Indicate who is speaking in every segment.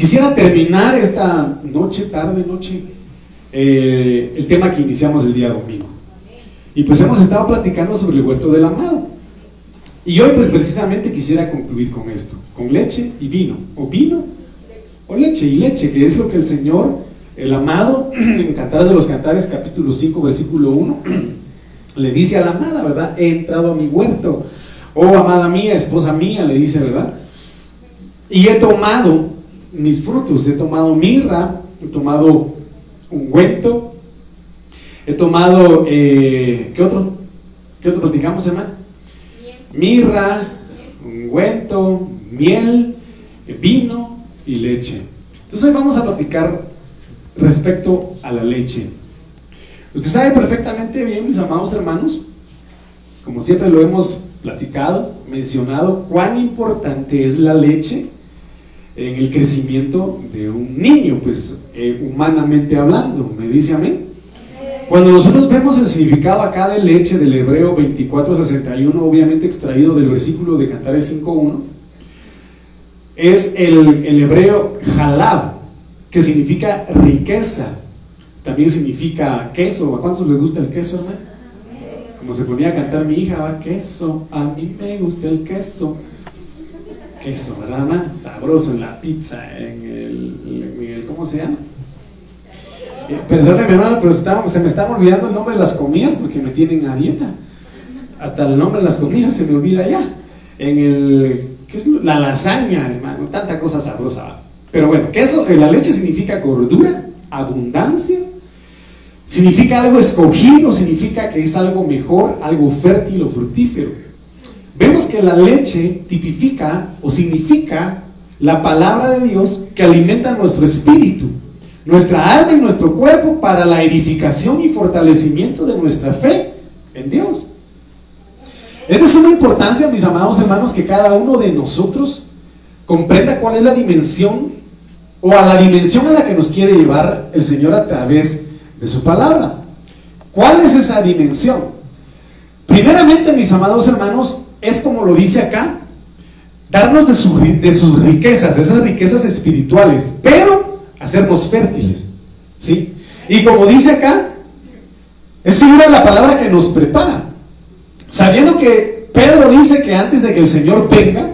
Speaker 1: Quisiera terminar esta noche, tarde, noche, eh, el tema que iniciamos el día domingo. Y pues hemos estado platicando sobre el huerto del amado. Y hoy pues precisamente quisiera concluir con esto, con leche y vino, o vino o leche y leche, que es lo que el Señor, el amado, en Cantares de los Cantares, capítulo 5, versículo 1, le dice a la amada, ¿verdad? He entrado a mi huerto, oh amada mía, esposa mía, le dice, ¿verdad? Y he tomado mis frutos, he tomado mirra, he tomado ungüento, he tomado, eh, ¿qué otro? ¿Qué otro platicamos, hermano? Mirra, ungüento, miel, vino y leche. Entonces hoy vamos a platicar respecto a la leche. Usted sabe perfectamente bien, mis amados hermanos, como siempre lo hemos platicado, mencionado, cuán importante es la leche en el crecimiento de un niño, pues eh, humanamente hablando, me dice amén. Cuando nosotros vemos el significado acá de leche del hebreo 2461, obviamente extraído del versículo de Cantares 5.1, es el, hebreo halab, que significa riqueza, también significa queso. ¿A cuántos les gusta el queso, hermano? Como se ponía a cantar mi hija, va queso, a mí me gusta el queso. Queso, ¿verdad? Sabroso en la pizza, en el, ¿cómo se llama? Eh, perdóneme, hermano, pero se me estaba olvidando el nombre de las comidas porque me tienen a dieta. Hasta el nombre de las comidas se me olvida ya. En el, ¿qué es La lasaña, hermano, tanta cosa sabrosa. Pero bueno, queso, eh, la leche significa gordura, abundancia, significa algo escogido, significa que es algo mejor, algo fértil o fructífero. Vemos que la leche tipifica o significa la palabra de Dios que alimenta nuestro espíritu, nuestra alma y nuestro cuerpo para la edificación y fortalecimiento de nuestra fe en Dios. Es de suma importancia, mis amados hermanos, que cada uno de nosotros comprenda cuál es la dimensión o a la dimensión a la que nos quiere llevar el Señor a través de su palabra. ¿Cuál es esa dimensión? Primeramente, mis amados hermanos, es como lo dice acá, darnos de, sus riquezas, esas riquezas espirituales, pero hacernos fértiles. ¿sí? Y como dice acá, es figura de la palabra que nos prepara. Sabiendo que Pedro dice que antes de que el Señor venga,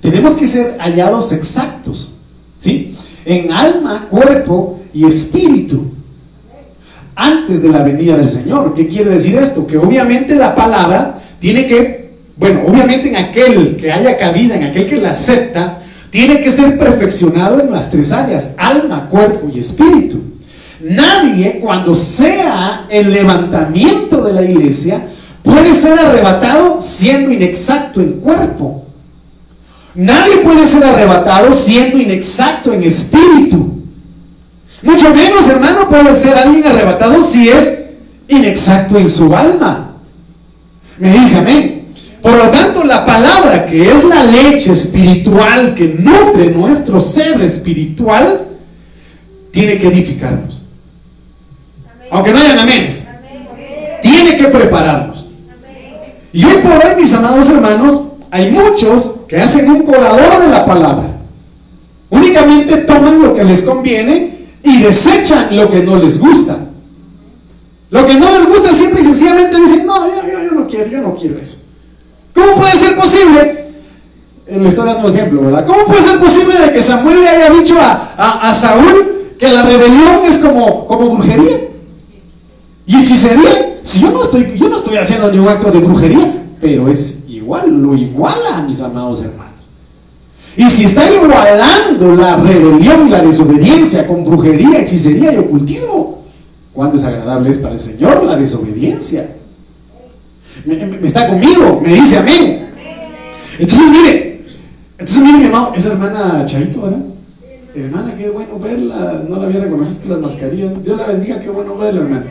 Speaker 1: tenemos que ser hallados exactos. ¿sí? en alma, cuerpo y espíritu antes de la venida del Señor. ¿Qué quiere decir esto? Que obviamente la palabra tiene que, bueno, obviamente en aquel que haya cabida, en aquel que la acepta, tiene que ser perfeccionado en las tres áreas, alma, cuerpo y espíritu. Nadie cuando sea el levantamiento de la iglesia puede ser arrebatado siendo inexacto en cuerpo. Nadie puede ser arrebatado siendo inexacto en espíritu. Mucho menos, hermano, puede ser alguien arrebatado si es inexacto en su alma. Me dice amén. Por lo tanto, la palabra que es la leche espiritual que nutre nuestro ser espiritual, tiene que edificarnos. Aunque no hayan amén. Tiene que prepararnos. Y hoy por hoy, mis amados hermanos, hay muchos que hacen un colador de la palabra. Únicamente toman lo que les conviene y desechan lo que no les gusta. Lo que no les gusta siempre y sencillamente dicen, no, yo, no quiero, yo no quiero eso. ¿Cómo puede ser posible? Le estoy dando un ejemplo, ¿verdad? ¿Cómo puede ser posible de que Samuel le haya dicho a, Saúl que la rebelión es como, como brujería? Y hechicería. Si yo no estoy, yo no estoy haciendo ningún acto de brujería, pero es igual, lo iguala, mis amados hermanos. Y si está igualando la rebelión y la desobediencia con brujería, hechicería y ocultismo, cuán desagradable es para el Señor la desobediencia. Me, está conmigo, me dice amén. Entonces, mire, entonces mire, mi amado, esa hermana Chavito, ¿verdad? Hermana, qué bueno verla, no la había reconocido las mascarillas. Dios la bendiga, qué bueno verla, hermana.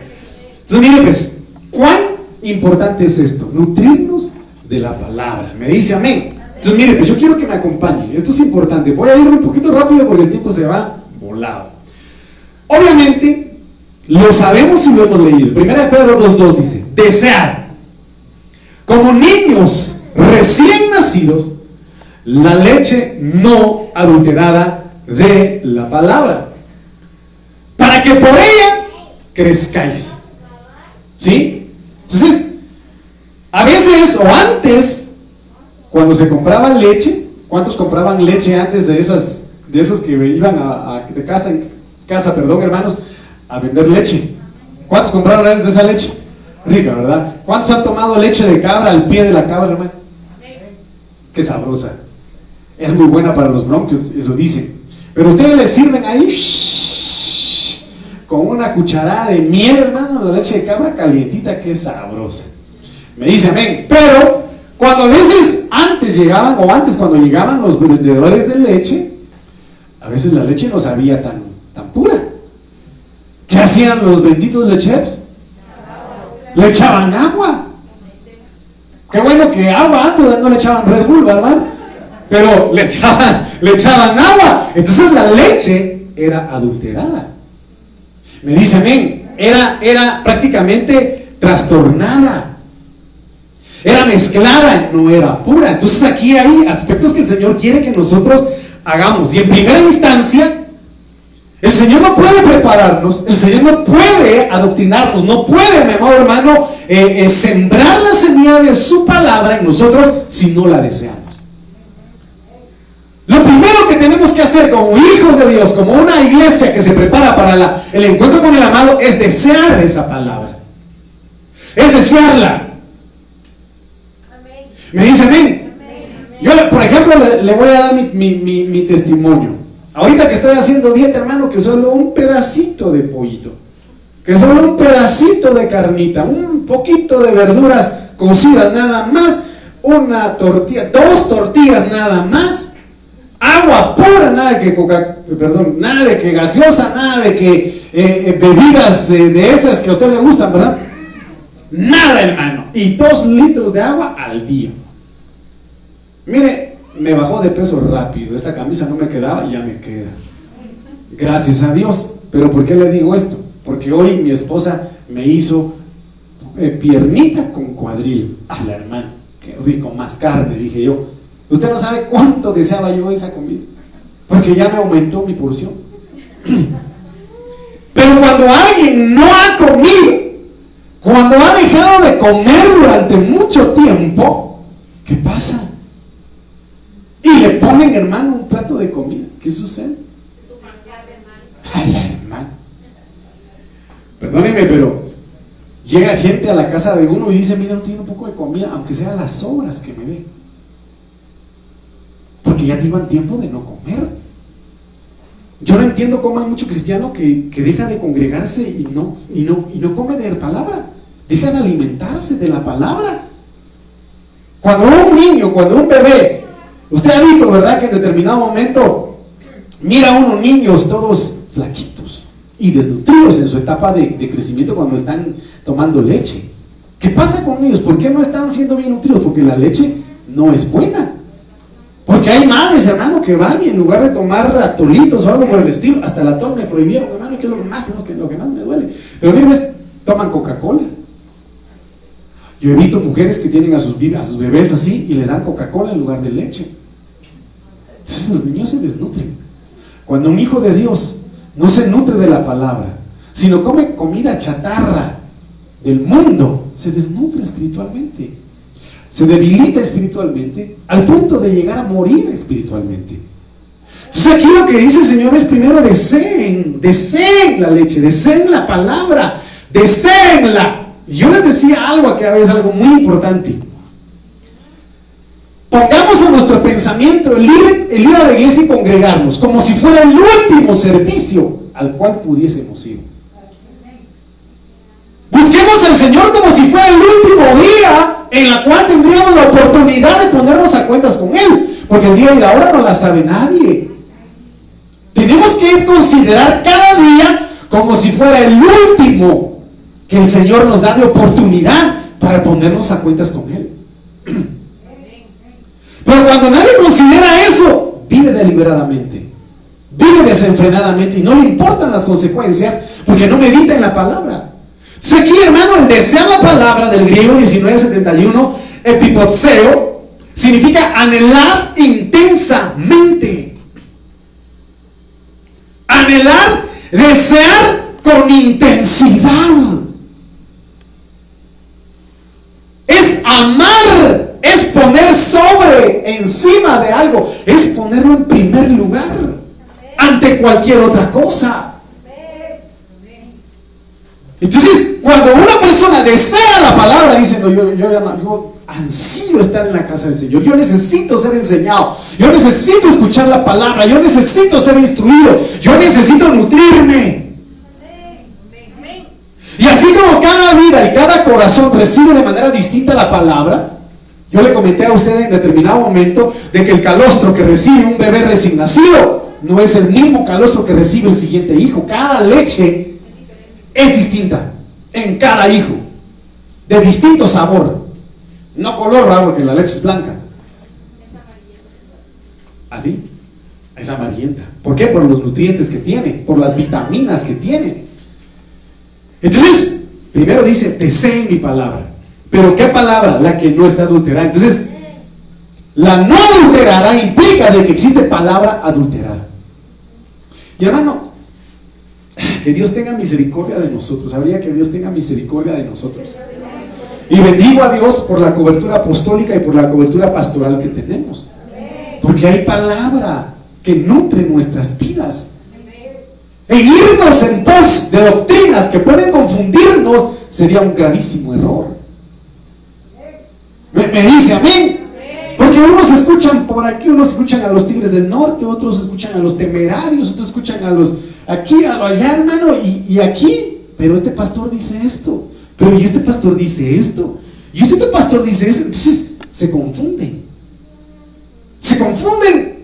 Speaker 1: Entonces, mire, pues, cuán importante es esto, nutrirnos de la palabra. Me dice amén. Entonces, mire, pues yo quiero que me acompañe. Esto es importante. Voy a ir un poquito rápido porque el tiempo se va volado. Obviamente, lo sabemos y lo hemos leído. Primera de Pedro 2.2 dice, desear como niños recién nacidos la leche no adulterada de la palabra, para que por ella crezcáis. ¿Sí? Entonces, a veces o antes, cuando se compraba leche, ¿cuántos compraban leche antes de esas, de esos que iban a, de casa en casa, perdón, hermanos, a vender leche? ¿Cuántos compraron de esa leche? Rica, ¿verdad? ¿Cuántos han tomado leche de cabra al pie de la cabra, hermano? Qué sabrosa. Es muy buena para los bronquios, eso dicen. Pero ustedes le sirven ahí con una cucharada de miel, hermano, de leche de cabra calientita, qué sabrosa. Me dice amén. Pero cuando a veces antes llegaban, o antes cuando llegaban los vendedores de leche, a veces la leche no sabía tan, tan pura. ¿Qué hacían los benditos lecheros? Le echaban agua. Qué bueno que agua antes no le echaban Red Bull, ¿verdad? Pero le echaban, le echaban agua. Entonces la leche era adulterada. Me dice amén. Era, era prácticamente trastornada. Era mezclada, no era pura. Entonces aquí hay aspectos que el Señor quiere que nosotros hagamos. Y en primera instancia, el Señor no puede prepararnos, el Señor no puede adoctrinarnos, no puede, mi amado hermano, eh, eh, sembrar la semilla de su palabra en nosotros si no la deseamos. Lo primero que tenemos que hacer como hijos de Dios, como una iglesia que se prepara para el encuentro con el amado, es desear esa palabra. Es desearla. Me dice amén. Yo, por ejemplo, le, voy a dar mi testimonio. Ahorita que estoy haciendo dieta, hermano, que solo un pedacito de pollito, que solo un pedacito de carnita, un poquito de verduras cocidas nada más, una tortilla, dos tortillas nada más, agua pura, nada de que coca, perdón, nada de que gaseosa, nada de que eh, eh, bebidas de esas que a usted le gustan, ¿verdad? Nada, hermano. Y dos litros de agua al día. Mire, me bajó de peso rápido. Esta camisa no me quedaba y ya me queda. Gracias a Dios. Pero ¿por qué le digo esto? Porque hoy mi esposa me hizo eh, piernita con cuadril. A la hermana, qué rico, más carne, dije yo. Usted no sabe cuánto deseaba yo esa comida. Porque ya me aumentó mi porción. Pero cuando alguien no ha comido, cuando ha dejado de comer durante mucho tiempo, ¿qué pasa? Y le ponen, hermano, un plato de comida. ¿Qué sucede? Ay, hermano. Perdóneme, pero llega gente a la casa de uno y dice, mira, no tiene un poco de comida, aunque sea las sobras que me dé. Porque ya llevan tiempo de no comer. Yo no entiendo cómo hay mucho cristiano que, que deja de congregarse y no, y, no, y no come de la palabra. Deja de alimentarse de la palabra. Cuando un niño, cuando un bebé Usted ha visto, ¿verdad? Que en determinado momento mira a unos niños todos flaquitos y desnutridos en su etapa de, crecimiento cuando están tomando leche. ¿Qué pasa con ellos? ¿Por qué no están siendo bien nutridos? Porque la leche no es buena. Porque hay madres, hermano, que van y en lugar de tomar atolitos o algo por el estilo, hasta el atol me prohibieron, hermano, que es lo que más, lo que más me duele. Pero miren, toman Coca-Cola. Yo he visto mujeres que tienen a sus, bebés así y les dan Coca-Cola en lugar de leche. Entonces los niños se desnutren. Cuando un hijo de Dios no se nutre de la palabra, sino come comida chatarra del mundo, se desnutre espiritualmente. Se debilita espiritualmente al punto de llegar a morir espiritualmente. Entonces aquí lo que dice el Señor es primero deseen, deseen la leche, deseen la palabra, deseenla. Y yo les decía algo que veces algo muy importante. Pongamos en nuestro pensamiento el ir, el ir a la iglesia y congregarnos como si fuera el último servicio al cual pudiésemos ir. Busquemos al Señor como si fuera el último día en la cual tendríamos la oportunidad de ponernos a cuentas con Él. Porque el día y la hora no la sabe nadie. Tenemos que considerar cada día como si fuera el último que el Señor nos da de oportunidad para ponernos a cuentas con Él. Pero cuando nadie considera eso, vive deliberadamente, vive desenfrenadamente y no le importan las consecuencias porque no medita en la palabra. Entonces aquí, hermano, el desear la palabra del griego 1971, epipotseo, significa anhelar intensamente. anhelar, desear con intensidad. Es amar, es poner sobre, encima de algo, es ponerlo en primer lugar ante cualquier otra cosa. Entonces, cuando una persona desea la palabra, dice, no, yo, yo, yo ansío estar en la casa del Señor, yo necesito ser enseñado, yo necesito escuchar la palabra, yo necesito ser instruido, yo necesito nutrirme. Y así como cada vida y cada corazón recibe de manera distinta la palabra, yo le comenté a usted en determinado momento de que el calostro que recibe un bebé recién nacido no es el mismo calostro que recibe el siguiente hijo. Cada leche es distinta en cada hijo, de distinto sabor. No color raro, porque la leche es blanca. ¿Así? Es amarillenta. ¿Por qué? Por los nutrientes que tiene, por las vitaminas que tiene. Entonces, primero dice, deseen mi palabra. Pero ¿qué palabra? La que no está adulterada. Entonces, la no adulterada implica de que existe palabra adulterada. Y hermano, que Dios tenga misericordia de nosotros. Habría que Dios tenga misericordia de nosotros. Y bendigo a Dios por la cobertura apostólica y por la cobertura pastoral que tenemos. Porque hay palabra que nutre nuestras vidas. E irnos en pos de doctrinas que pueden confundirnos sería un gravísimo error. Me, dice amén. Porque unos escuchan por aquí, unos escuchan a los tigres del norte, otros escuchan a los temerarios, otros escuchan a los aquí, a los allá, hermano, y, y aquí. Pero este pastor dice esto. Pero y este pastor dice esto. Y este pastor dice esto. Entonces se confunden. Se confunden.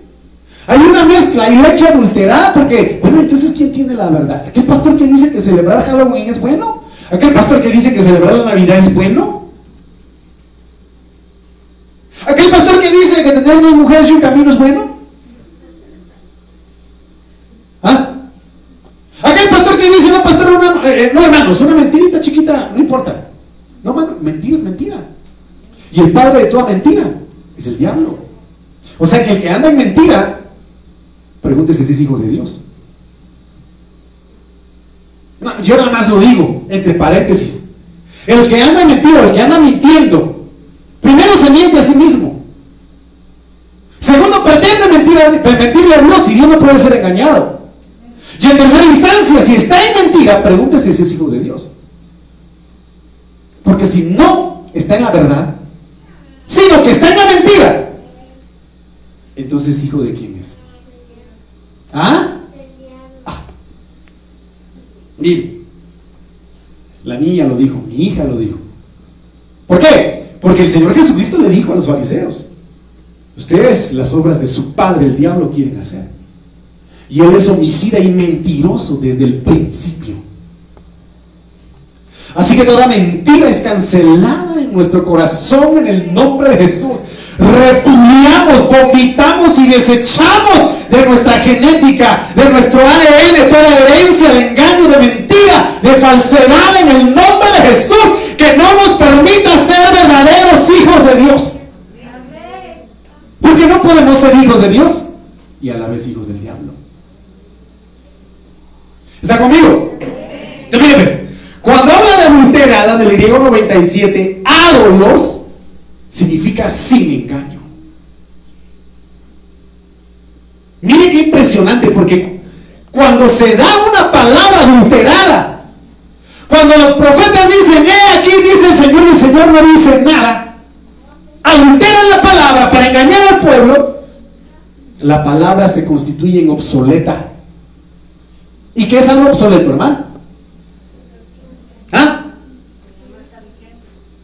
Speaker 1: Hay una mezcla y leche adulterada porque, bueno, entonces ¿quién tiene la verdad? ¿Aquel pastor que dice que celebrar Halloween es bueno? ¿Aquel pastor que dice que celebrar la Navidad es bueno? ¿Aquel pastor que dice que tener dos mujeres y un camino es bueno? ¿Ah? Aquel pastor que dice, no, pastor, una, eh, eh, no hermanos, una mentirita chiquita, no importa. No, mano, mentira es mentira. Y el padre de toda mentira es el diablo. O sea que el que anda en mentira Pregúntese si es hijo de Dios. yo nada más lo digo, entre paréntesis. El que anda mentido, el que anda mintiendo, primero se miente a sí mismo. Segundo, pretende mentir mentirle a Dios y Dios no puede ser engañado. Y en tercera instancia, si está en mentira, pregúntese si es hijo de Dios. Porque si no está en la verdad, sino que está en la mentira, entonces hijo de quién es. ¿Ah? ah. Mire, la niña lo dijo, mi hija lo dijo. ¿Por qué? Porque el Señor Jesucristo le dijo a los fariseos, ustedes las obras de su padre, el diablo, quieren hacer. Y él es homicida y mentiroso desde el principio. Así que toda mentira es cancelada en nuestro corazón en el nombre de Jesús repudiamos, vomitamos y desechamos de nuestra genética, de nuestro ADN, toda herencia de engaño, de mentira, de falsedad en el nombre de Jesús, que no nos permita ser verdaderos hijos de Dios. Porque no podemos ser hijos de Dios y a la vez hijos del diablo. ¿Está conmigo? Pues, cuando habla de adulterada del griego 97, ádolos, significa sin engaño. Mire qué impresionante, porque cuando se da una palabra adulterada, cuando los profetas dicen, eh, aquí dice el Señor y el Señor no dice nada, adulteran la palabra para engañar al pueblo, la palabra se constituye en obsoleta. ¿Y qué es algo obsoleto, hermano? ¿Ah?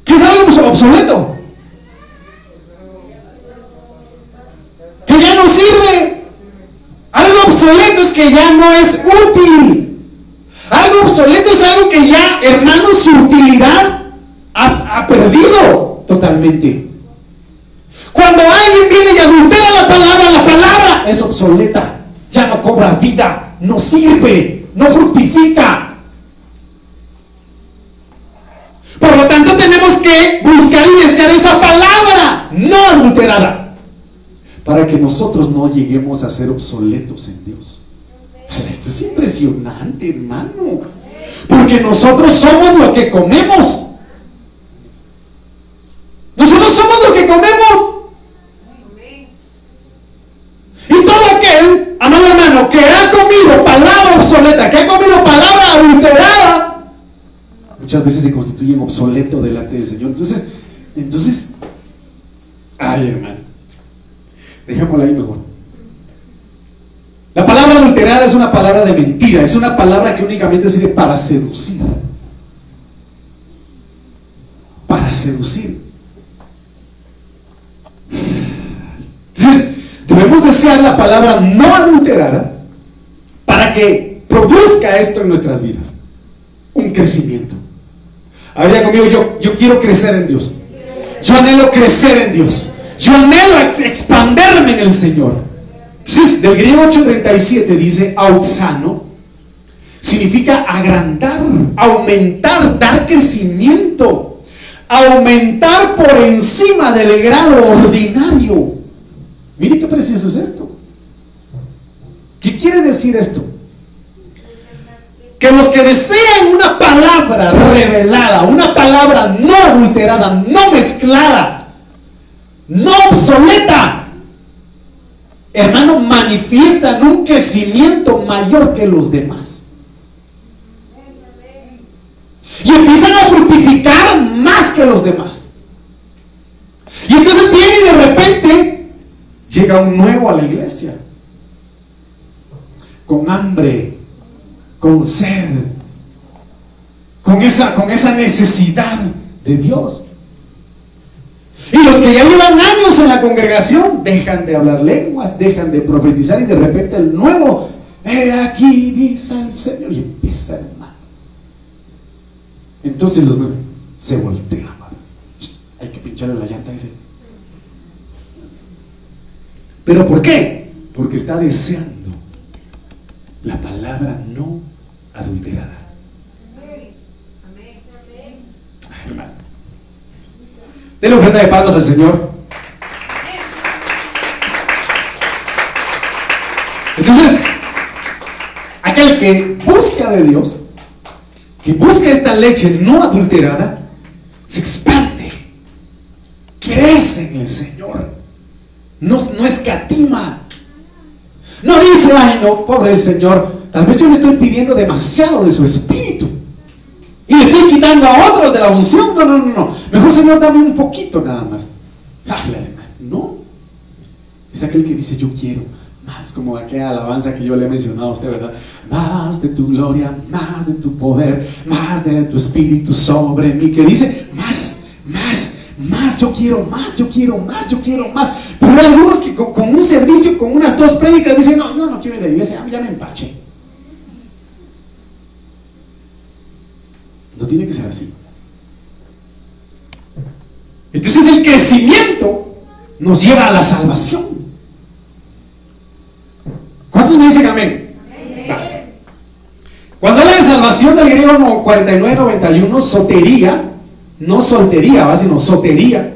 Speaker 1: ¿Qué es algo obsoleto? sirve. Algo obsoleto es que ya no es útil. Algo obsoleto es algo que ya, hermano, su utilidad ha, ha perdido totalmente. Cuando alguien viene y adultera la palabra, la palabra es obsoleta. Ya no cobra vida, no sirve, no fructifica. Por lo tanto, tenemos que buscar y desear esa palabra no adulterada para que nosotros no lleguemos a ser obsoletos en Dios. Esto es impresionante, hermano. Porque nosotros somos lo que comemos. Nosotros somos lo que comemos. Y todo aquel, amado hermano, que ha comido palabra obsoleta, que ha comido palabra adulterada, muchas veces se constituye en obsoleto delante del Señor. Entonces, entonces, ay hermano, dejémosla ahí mejor. Adulterada es una palabra de mentira, es una palabra que únicamente sirve para seducir. Para seducir. Entonces, debemos desear la palabra no adulterada para que produzca esto en nuestras vidas. Un crecimiento. Habría conmigo, yo, yo quiero crecer en Dios. Yo anhelo crecer en Dios. Yo anhelo expanderme en el Señor. Del griego 837 dice auxano, significa agrandar, aumentar, dar crecimiento, aumentar por encima del grado ordinario. Mire qué precioso es esto. ¿Qué quiere decir esto? Que los que desean una palabra revelada, una palabra no adulterada, no mezclada, no obsoleta, hermano, manifiestan un crecimiento mayor que los demás. Y empiezan a fructificar más que los demás. Y entonces viene y de repente llega un nuevo a la iglesia. Con hambre, con sed, con esa, con esa necesidad de Dios. Y los que ya llevan años en la congregación dejan de hablar lenguas, dejan de profetizar y de repente el nuevo, he aquí dice el Señor y empieza hermano. Entonces los nuevos se voltean. Hay que pincharle la llanta ese. ¿Pero por qué? Porque está deseando la palabra no adulterada. hermano. Denle ofrenda de palmas al Señor. Entonces, aquel que busca de Dios, que busca esta leche no adulterada, se expande, crece en el Señor, no, no escatima. No dice, ay no, pobre Señor, tal vez yo le estoy pidiendo demasiado de su espíritu. Y le estoy quitando a otros de la unción. No, no, no, no. Mejor Señor, dame un poquito nada más. No. Es aquel que dice, yo quiero más, como aquella alabanza que yo le he mencionado a usted, ¿verdad? Más de tu gloria, más de tu poder, más de tu espíritu sobre mí. Que dice, más, más, más, yo quiero más, yo quiero más, yo quiero más. Pero hay algunos que con, un servicio, con unas dos prédicas, dicen, no, yo no quiero ir a la iglesia, ya me empaché. No tiene que ser así. Entonces el crecimiento nos lleva a la salvación. ¿Cuántos me dicen amén? Cuando habla de salvación del griego 49-91, sotería, no soltería, sino sotería.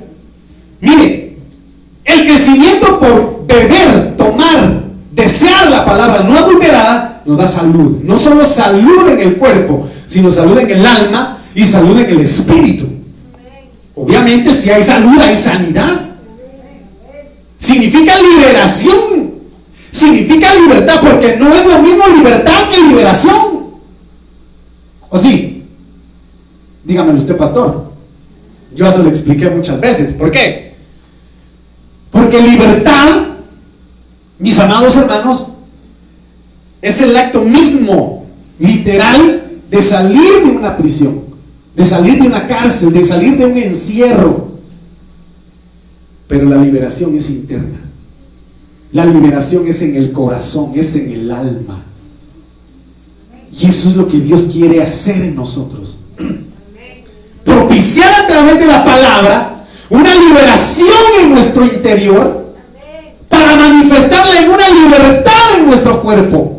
Speaker 1: Mire, el crecimiento por beber, tomar, desear la palabra no adulterada, nos da salud. No solo salud en el cuerpo, sino salud en el alma y salud en el espíritu. Obviamente si hay salud hay sanidad. Significa liberación. Significa libertad, porque no es lo mismo libertad que liberación. ¿O sí? Dígamelo usted, pastor. Yo se lo expliqué muchas veces. ¿Por qué? Porque libertad, mis amados hermanos, es el acto mismo, literal, de salir de una prisión, de salir de una cárcel, de salir de un encierro. Pero la liberación es interna. La liberación es en el corazón, es en el alma. Y eso es lo que Dios quiere hacer en nosotros. Propiciar a través de la palabra una liberación en nuestro interior para manifestarla en una libertad en nuestro cuerpo.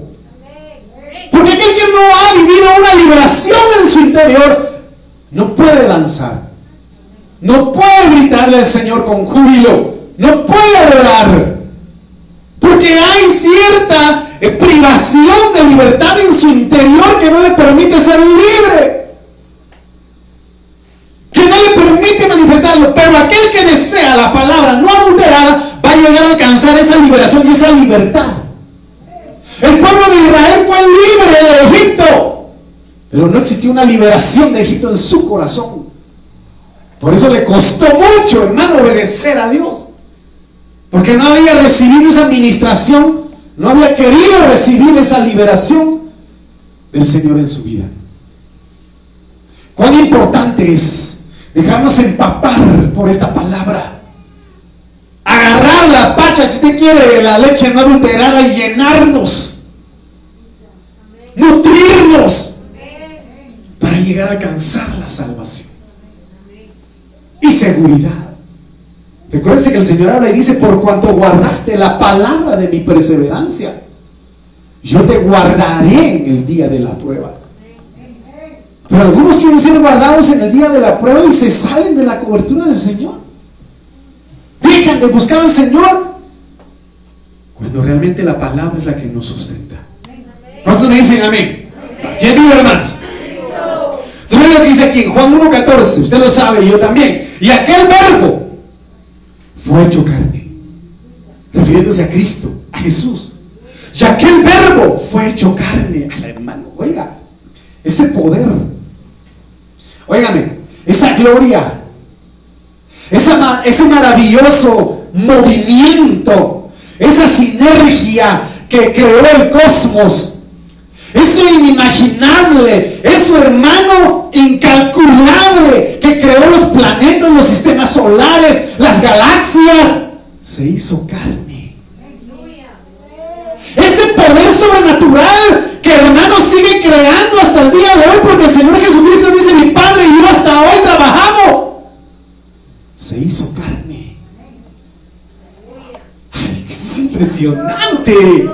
Speaker 1: No ha vivido una liberación en su interior no puede danzar. No puede gritarle al Señor con júbilo. No puede adorar. Porque hay cierta eh, privación de libertad en su interior que no le permite ser libre. Que no le permite manifestarlo. Pero aquel que desea la palabra no adulterada va a llegar a alcanzar esa liberación y esa libertad. El pueblo de Israel fue libre de Egipto. Pero no existió una liberación de Egipto en su corazón. Por eso le costó mucho, hermano, obedecer a Dios. Porque no había recibido esa administración, no había querido recibir esa liberación del Señor en su vida. Cuán importante es dejarnos empapar por esta palabra. Agarrar si usted quiere, la leche no adulterada y llenarnos. Nutrirnos para llegar a alcanzar la salvación y seguridad. Recuérdense que el Señor habla y dice, por cuanto guardaste la palabra de mi perseverancia, yo te guardaré en el día de la prueba. Pero algunos quieren ser guardados en el día de la prueba y se salen de la cobertura del Señor. Dejan de buscar al Señor cuando realmente la palabra es la que nos sustenta. ¿Cuántos me dicen amén? ¿Quién vive, hermanos? ¿Saben lo que dice aquí en Juan 1.14? Usted lo sabe, yo también. Y aquel verbo fue hecho carne. Refiriéndose a Cristo, a Jesús. Y aquel verbo fue hecho carne. A la hermano, oiga, ese poder. Óigame, esa gloria. Esa, ese maravilloso movimiento. Esa sinergia que creó el cosmos eso inimaginable, eso hermano incalculable que creó los planetas, los sistemas solares, las galaxias, se hizo carne. Ese poder sobrenatural que hermano sigue creando hasta el día de hoy porque el Señor Jesucristo dice, mi Padre y yo hasta hoy trabajamos. Se hizo carne. Ay, es impresionante.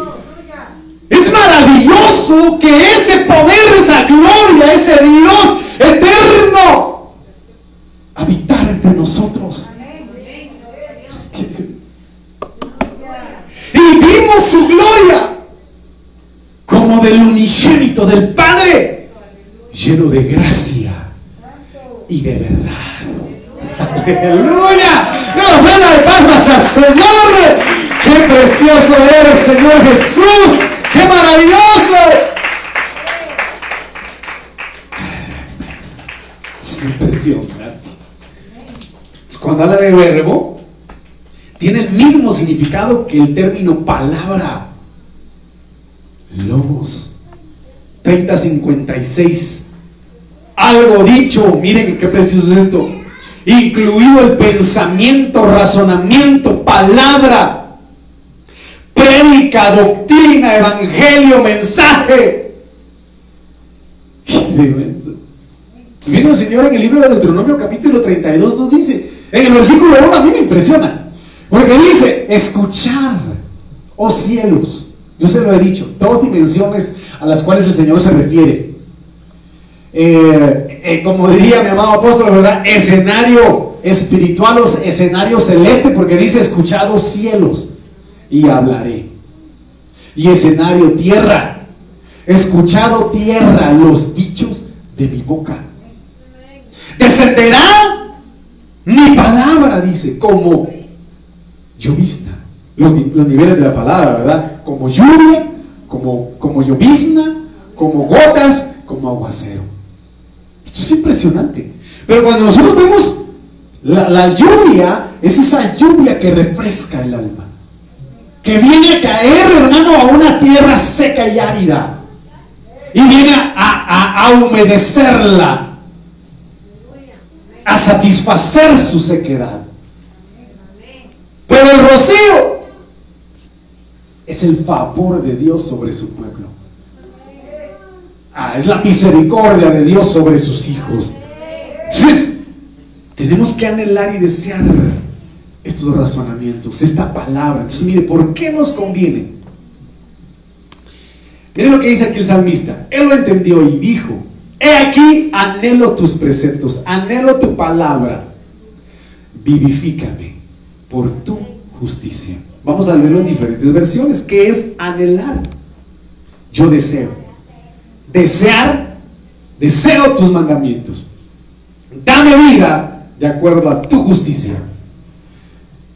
Speaker 1: Es maravilloso que ese poder, esa gloria, ese Dios eterno, habitar entre nosotros. Y vimos su gloria como del unigénito del Padre, lleno de gracia y de verdad. Aleluya. No, de palmas al Señor. Qué precioso eres, Señor Jesús. ¡Qué maravilloso! Es impresionante. Cuando habla de verbo, tiene el mismo significado que el término palabra. Logos. 3056. Algo dicho. Miren qué precioso es esto. Incluido el pensamiento, razonamiento, palabra prédica, doctrina, evangelio, mensaje. tremendo. El Señor en el libro de Deuteronomio capítulo 32 nos dice, en el versículo 1 a mí me impresiona, porque dice, escuchad, oh cielos, yo se lo he dicho, dos dimensiones a las cuales el Señor se refiere. Eh, eh, como diría mi amado apóstol, ¿verdad? Escenario espiritual escenario celeste, porque dice, escuchad, oh cielos y hablaré. Y escenario tierra, escuchado tierra los dichos de mi boca. Descenderá mi palabra, dice, como llovizna. Los, los, niveles de la palabra, ¿verdad? Como lluvia, como, como llovizna, como gotas, como aguacero. Esto es impresionante. Pero cuando nosotros vemos la, la lluvia, es esa lluvia que refresca el alma que viene a caer, hermano, a una tierra seca y árida. Y viene a, humedecerla, a satisfacer su sequedad. Pero el rocío es el favor de Dios sobre su pueblo. Ah, es la misericordia de Dios sobre sus hijos. Entonces, tenemos que anhelar y desear estos razonamientos, esta palabra. Entonces, mire, ¿por qué nos conviene? Mire lo que dice aquí el salmista. Él lo entendió y dijo, he aquí, anhelo tus preceptos, anhelo tu palabra, vivifícame por tu justicia. Vamos a leerlo en diferentes versiones. ¿Qué es anhelar? yo deseo. Desear, deseo tus mandamientos. Dame vida de acuerdo a tu justicia.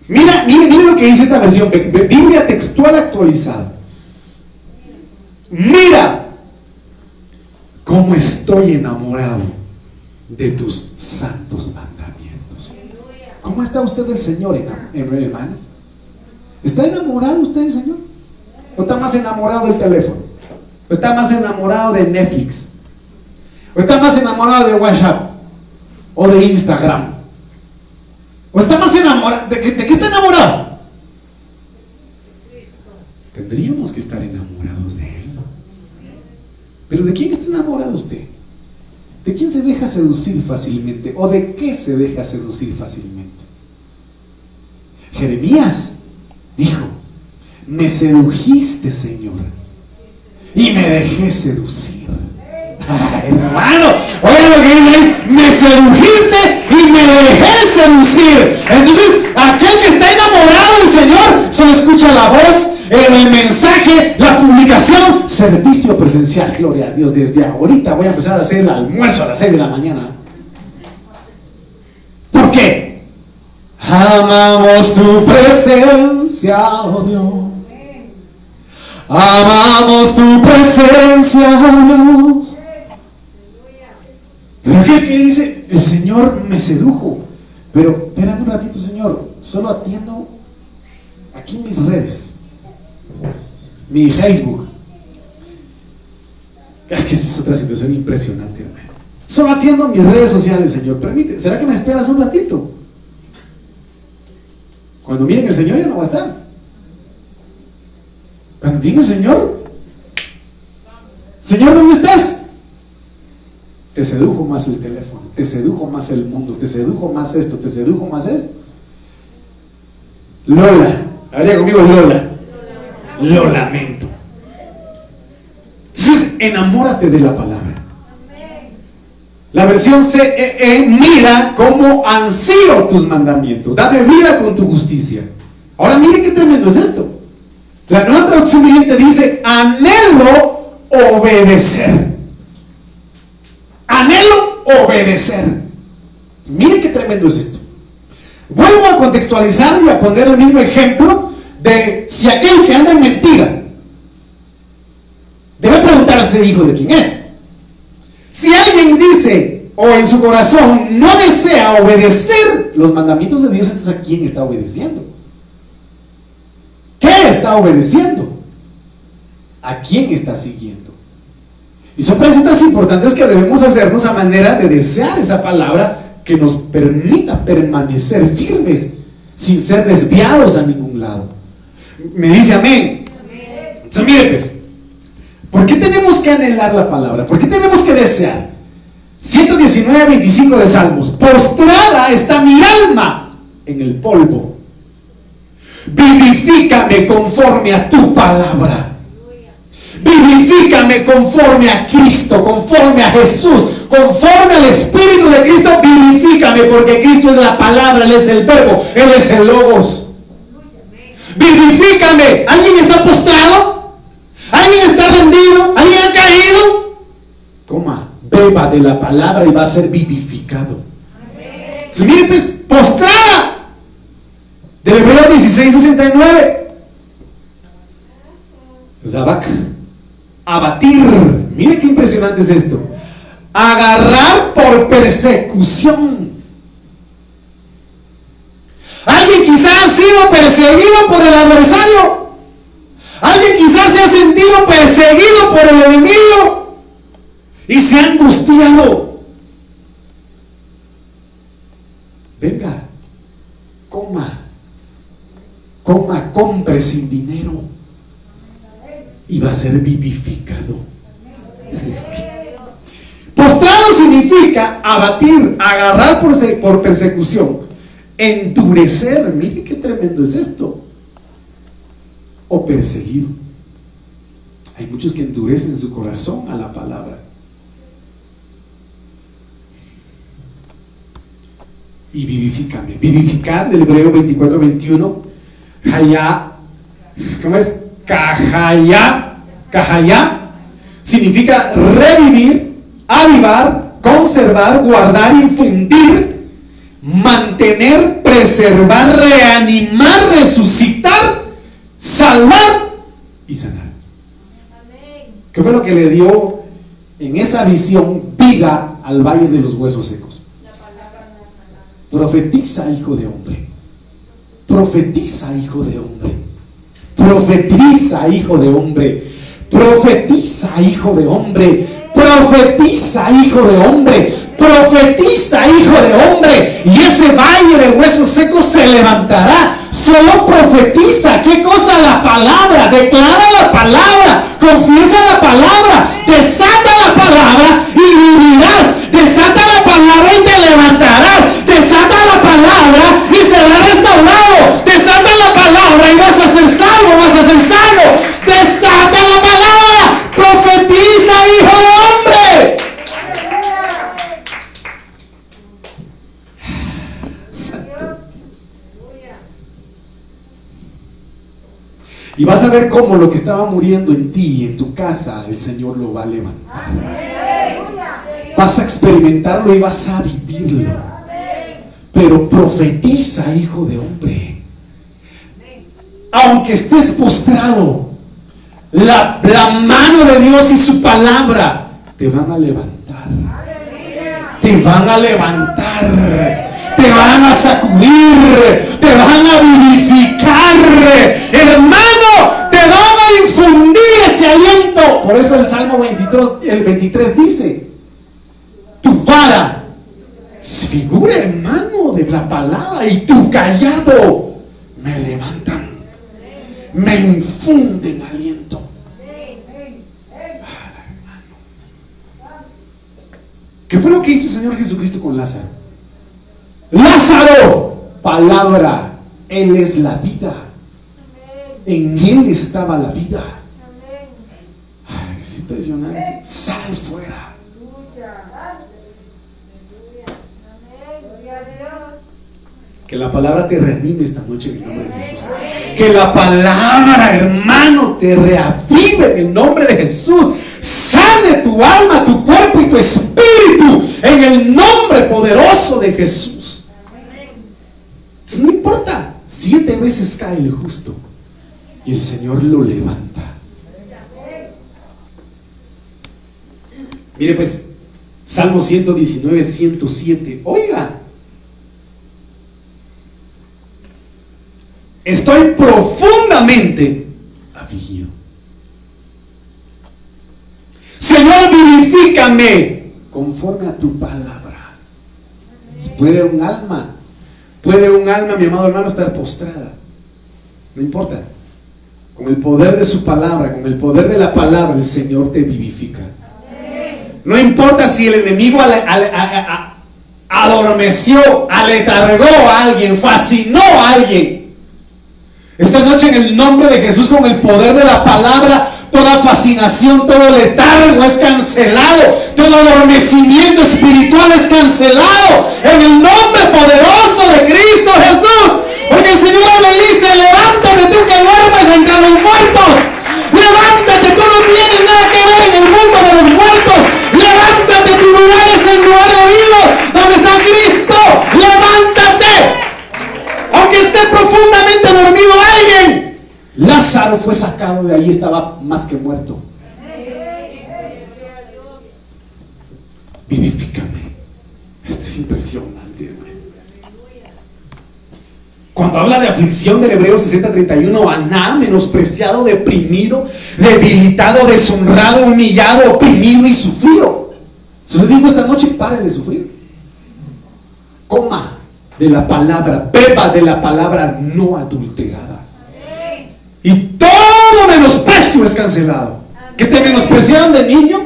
Speaker 1: Mira, mira, mira lo que dice esta versión, Biblia textual actualizada. Mira cómo estoy enamorado de tus santos mandamientos. ¿Cómo está usted del Señor, hermano? ¿Está enamorado usted del Señor? ¿O está más enamorado del teléfono? ¿O está más enamorado de Netflix? ¿O está más enamorado de WhatsApp? ¿O de Instagram? ¿O está más enamorado? ¿De, qué está enamorado? Tendríamos que estar enamorados de Él. Pero ¿de quién está enamorado usted? ¿De quién se deja seducir fácilmente? ¿O de qué se deja seducir fácilmente? Jeremías dijo, me sedujiste, Señor, y me dejé seducir. hermano, oiga lo que dice me sedujiste y me dejé seducir. Entonces, aquel que está enamorado del Señor solo escucha la voz, el mensaje, la publicación, servicio presencial. Gloria a Dios, desde ahorita voy a empezar a hacer el almuerzo a las 6 de la mañana. ¿Por qué? Amamos tu presencia, oh Dios. Amamos tu presencia, oh Dios. Pero qué que dice, el Señor me sedujo. Pero espérame un ratito, Señor, solo atiendo aquí mis redes, mi Facebook. Es que es otra situación impresionante, hermano. Solo atiendo mis redes sociales, Señor. Permite, ¿será que me esperas un ratito? Cuando miren el Señor ya no va a estar. Cuando viene el Señor, Señor, ¿dónde estás? Te sedujo más el teléfono, te sedujo más el mundo, te sedujo más esto, te sedujo más esto. Lola, habría conmigo Lola. Lo lamento. Entonces, enamórate de la palabra. La versión C, e, mira cómo han sido tus mandamientos. Dame vida con tu justicia. Ahora mire qué tremendo es esto. La nueva traducción viviente dice, anhelo obedecer anhelo obedecer. Mire qué tremendo es esto. Vuelvo a contextualizar y a poner el mismo ejemplo de si aquel que anda en mentira debe preguntarse, hijo de quién es. Si alguien dice o en su corazón no desea obedecer los mandamientos de Dios, entonces ¿a quién está obedeciendo? ¿Qué está obedeciendo? ¿A quién está siguiendo? Y son preguntas importantes que debemos hacernos a manera de desear esa palabra que nos permita permanecer firmes sin ser desviados a ningún lado. Me dice amén. Entonces, mire pues, ¿por qué tenemos que anhelar la palabra? ¿Por qué tenemos que desear? 119, 25 de Salmos. Postrada está mi alma en el polvo. Vivifícame conforme a tu palabra. Vivifícame conforme a Cristo, conforme a Jesús, conforme al Espíritu de Cristo. Vivifícame porque Cristo es la palabra, Él es el verbo, Él es el logos. Vivifícame. ¿Alguien está postrado? ¿Alguien está rendido? ¿Alguien ha caído? Coma, beba de la palabra y va a ser vivificado. Si miren, pues, postrada. Del Hebreo 16:69. Dabak abatir. Mire qué impresionante es esto. Agarrar por persecución. Alguien quizás ha sido perseguido por el adversario. Alguien quizás se ha sentido perseguido por el enemigo y se ha angustiado. Venga, coma, coma, compre sin y va a ser vivificado. Postrado significa abatir, agarrar por, persecución, endurecer. Mire qué tremendo es esto. O perseguido. Hay muchos que endurecen su corazón a la palabra. Y vivifícame. Vivificar del hebreo 24-21. Hayá. ¿Cómo es? Cajaya, Cajaya, significa revivir, avivar, conservar, guardar, infundir, mantener, preservar, reanimar, resucitar, salvar y sanar. ¿Qué fue lo que le dio en esa visión vida al valle de los huesos secos? Profetiza, hijo de hombre. Profetiza, hijo de hombre. Profetiza, hijo de hombre. Profetiza, hijo de hombre. Profetiza, hijo de hombre. Profetiza, hijo de hombre. Y ese valle de huesos secos se levantará. Solo profetiza. ¿Qué cosa? La palabra. Declara la palabra. Confiesa la palabra. Desata la palabra y vivirás. Desata la palabra y te levantarás lo que estaba muriendo en ti y en tu casa, el Señor lo va a levantar. Vas a experimentarlo y vas a vivirlo. Pero profetiza, hijo de hombre. Aunque estés postrado, la, mano de Dios y su palabra te van a levantar. Te van a levantar. Te van a sacudir. Te van a vivificar. Hermano, ese aliento. Por eso el Salmo 23, el 23 dice, tu vara figura hermano de la palabra y tu callado me levantan, me infunden aliento. ¿Qué fue lo que hizo el Señor Jesucristo con Lázaro? Lázaro, palabra, Él es la vida. En Él estaba la vida. Sal fuera. Que la palabra te reanime esta noche en el nombre de Jesús. Que la palabra, hermano, te reavive en el nombre de Jesús. Sane tu alma, tu cuerpo y tu espíritu en el nombre poderoso de Jesús. No importa, siete veces cae el justo y el Señor lo levanta. Mire pues, Salmo 119, 107. Oiga, Estoy profundamente afligido. Señor, vivifícame conforme a tu palabra. Puede un alma, puede un alma, mi amado hermano, estar postrada. No importa. Con el poder de su palabra, con el poder de la palabra, el Señor te vivifica. No importa si el enemigo adormeció, aletargó a alguien, fascinó a alguien. Esta noche en el nombre de Jesús, con el poder de la palabra, toda fascinación, todo letargo es cancelado, todo adormecimiento espiritual es cancelado en el nombre poderoso de Cristo Jesús. Porque el Señor le dice, levántate tú que duermes entre los muertos. Levántate, tú no tienes nada que ver en el mundo de los muertos. Lugar es el lugar vivos, donde está Cristo. Levántate. Aunque esté profundamente dormido alguien, Lázaro fue sacado de ahí, estaba más que muerto. Vivifícame. Esto es impresionante, Cuando habla de aflicción del Hebreo 60:31, Aná, menospreciado, deprimido, debilitado, deshonrado, humillado, oprimido y sufrido. Se lo digo esta noche, pare de sufrir. Coma de la palabra, beba de la palabra no adulterada. Y todo menosprecio es cancelado. Que te menospreciaron de niño,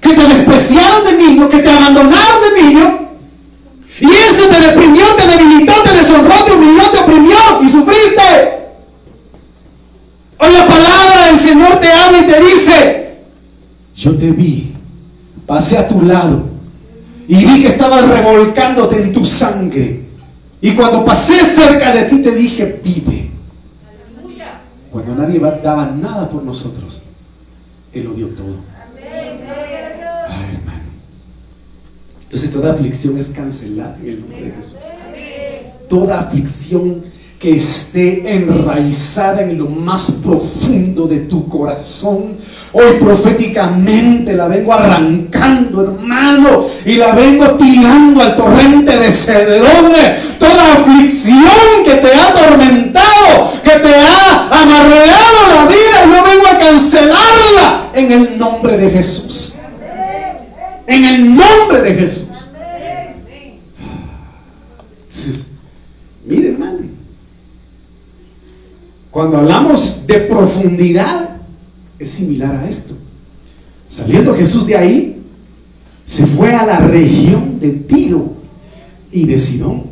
Speaker 1: que te despreciaron de niño, que te abandonaron de niño. Y eso te deprimió, te debilitó, te deshonró, te humilló, te oprimió y sufriste. Hoy la palabra del Señor te habla y te dice, yo te vi, pasé a tu lado y vi que estabas revolcándote en tu sangre. Y cuando pasé cerca de ti te dije, vive. Cuando nadie daba nada por nosotros, Él lo dio todo. Ay, hermano. Entonces toda aflicción es cancelada en el nombre de Jesús. Toda aflicción que esté enraizada en lo más profundo de tu corazón. Hoy proféticamente la vengo arrancando, hermano, y la vengo tirando al torrente de Cedrón. Toda aflicción que te ha atormentado, que te ha amarreado la vida, yo vengo a cancelarla en el nombre de Jesús. En el nombre de Jesús. Mire, hermano. Cuando hablamos de profundidad, es similar a esto. Saliendo Jesús de ahí, se fue a la región de Tiro y de Sidón.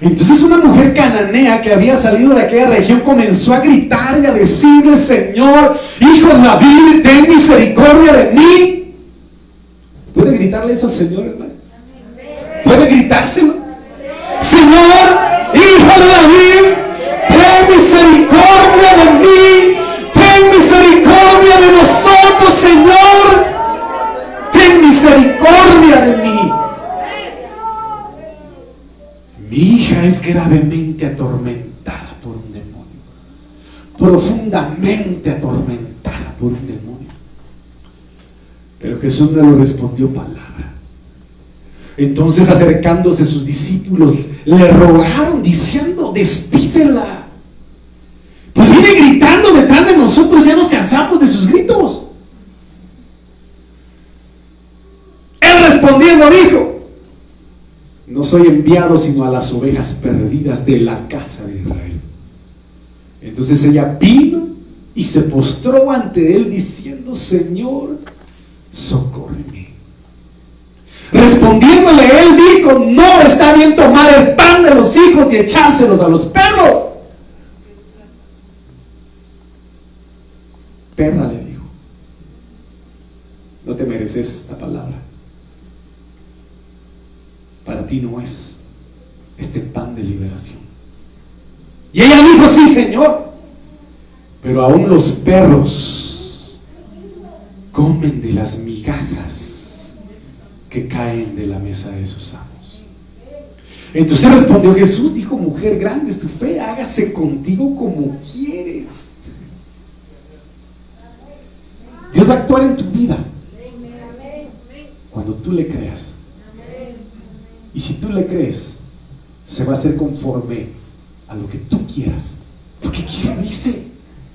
Speaker 1: Entonces una mujer cananea que había salido de aquella región comenzó a gritar y a decirle, Señor, hijo de David, ten misericordia de mí. ¿Puede gritarle eso al Señor, hermano? ¿Puede gritárselo? Señor, hijo de David, es gravemente atormentada por un demonio. Profundamente atormentada por un demonio. Pero Jesús no le respondió palabra. Entonces acercándose sus discípulos, le rogaron diciendo, despídela. Pues viene gritando detrás de nosotros, ya nos cansamos de sus gritos. Él respondiendo dijo, no soy enviado sino a las ovejas perdidas de la casa de Israel. Entonces ella vino y se postró ante él diciendo, Señor, socórreme. Respondiéndole él dijo, no está bien tomar el pan de los hijos y echárselos a los perros. Perra le dijo, no te mereces esta palabra. Para ti no es este pan de liberación. Y ella dijo, sí, Señor, pero aún los perros comen de las migajas que caen de la mesa de sus amos. Entonces respondió Jesús, dijo, mujer grande es tu fe, hágase contigo como quieres. Dios va a actuar en tu vida cuando tú le creas. Y si tú le crees, se va a hacer conforme a lo que tú quieras. Porque aquí dice,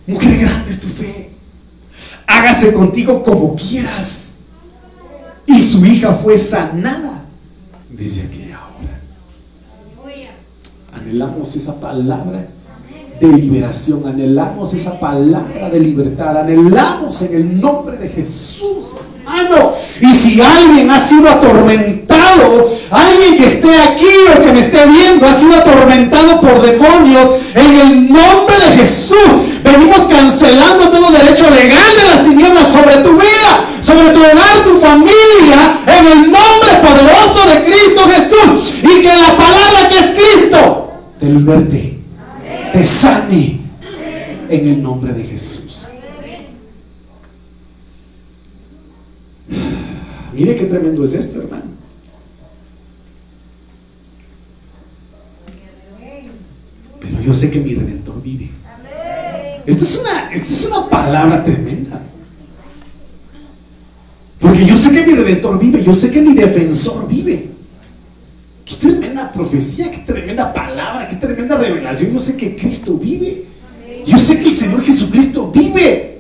Speaker 1: mujer grande es tu fe. Hágase contigo como quieras. Y su hija fue sanada desde aquella hora. Anhelamos esa palabra de liberación, anhelamos esa palabra de libertad, anhelamos en el nombre de Jesús, hermano. Y si alguien ha sido atormentado, alguien que esté aquí o que me esté viendo ha sido atormentado por demonios, en el nombre de Jesús, venimos cancelando todo derecho legal de las tinieblas sobre tu vida, sobre tu hogar, tu familia, en el nombre poderoso de Cristo Jesús. Y que la palabra que es Cristo te liberte te sane en el nombre de Jesús. Mire qué tremendo es esto, hermano. Pero yo sé que mi redentor vive. Esta es una, esta es una palabra tremenda. Porque yo sé que mi redentor vive, yo sé que mi defensor vive. Qué tremenda profecía, qué tremenda palabra, qué tremenda revelación. Yo sé que Cristo vive. Yo sé que el Señor Jesucristo vive.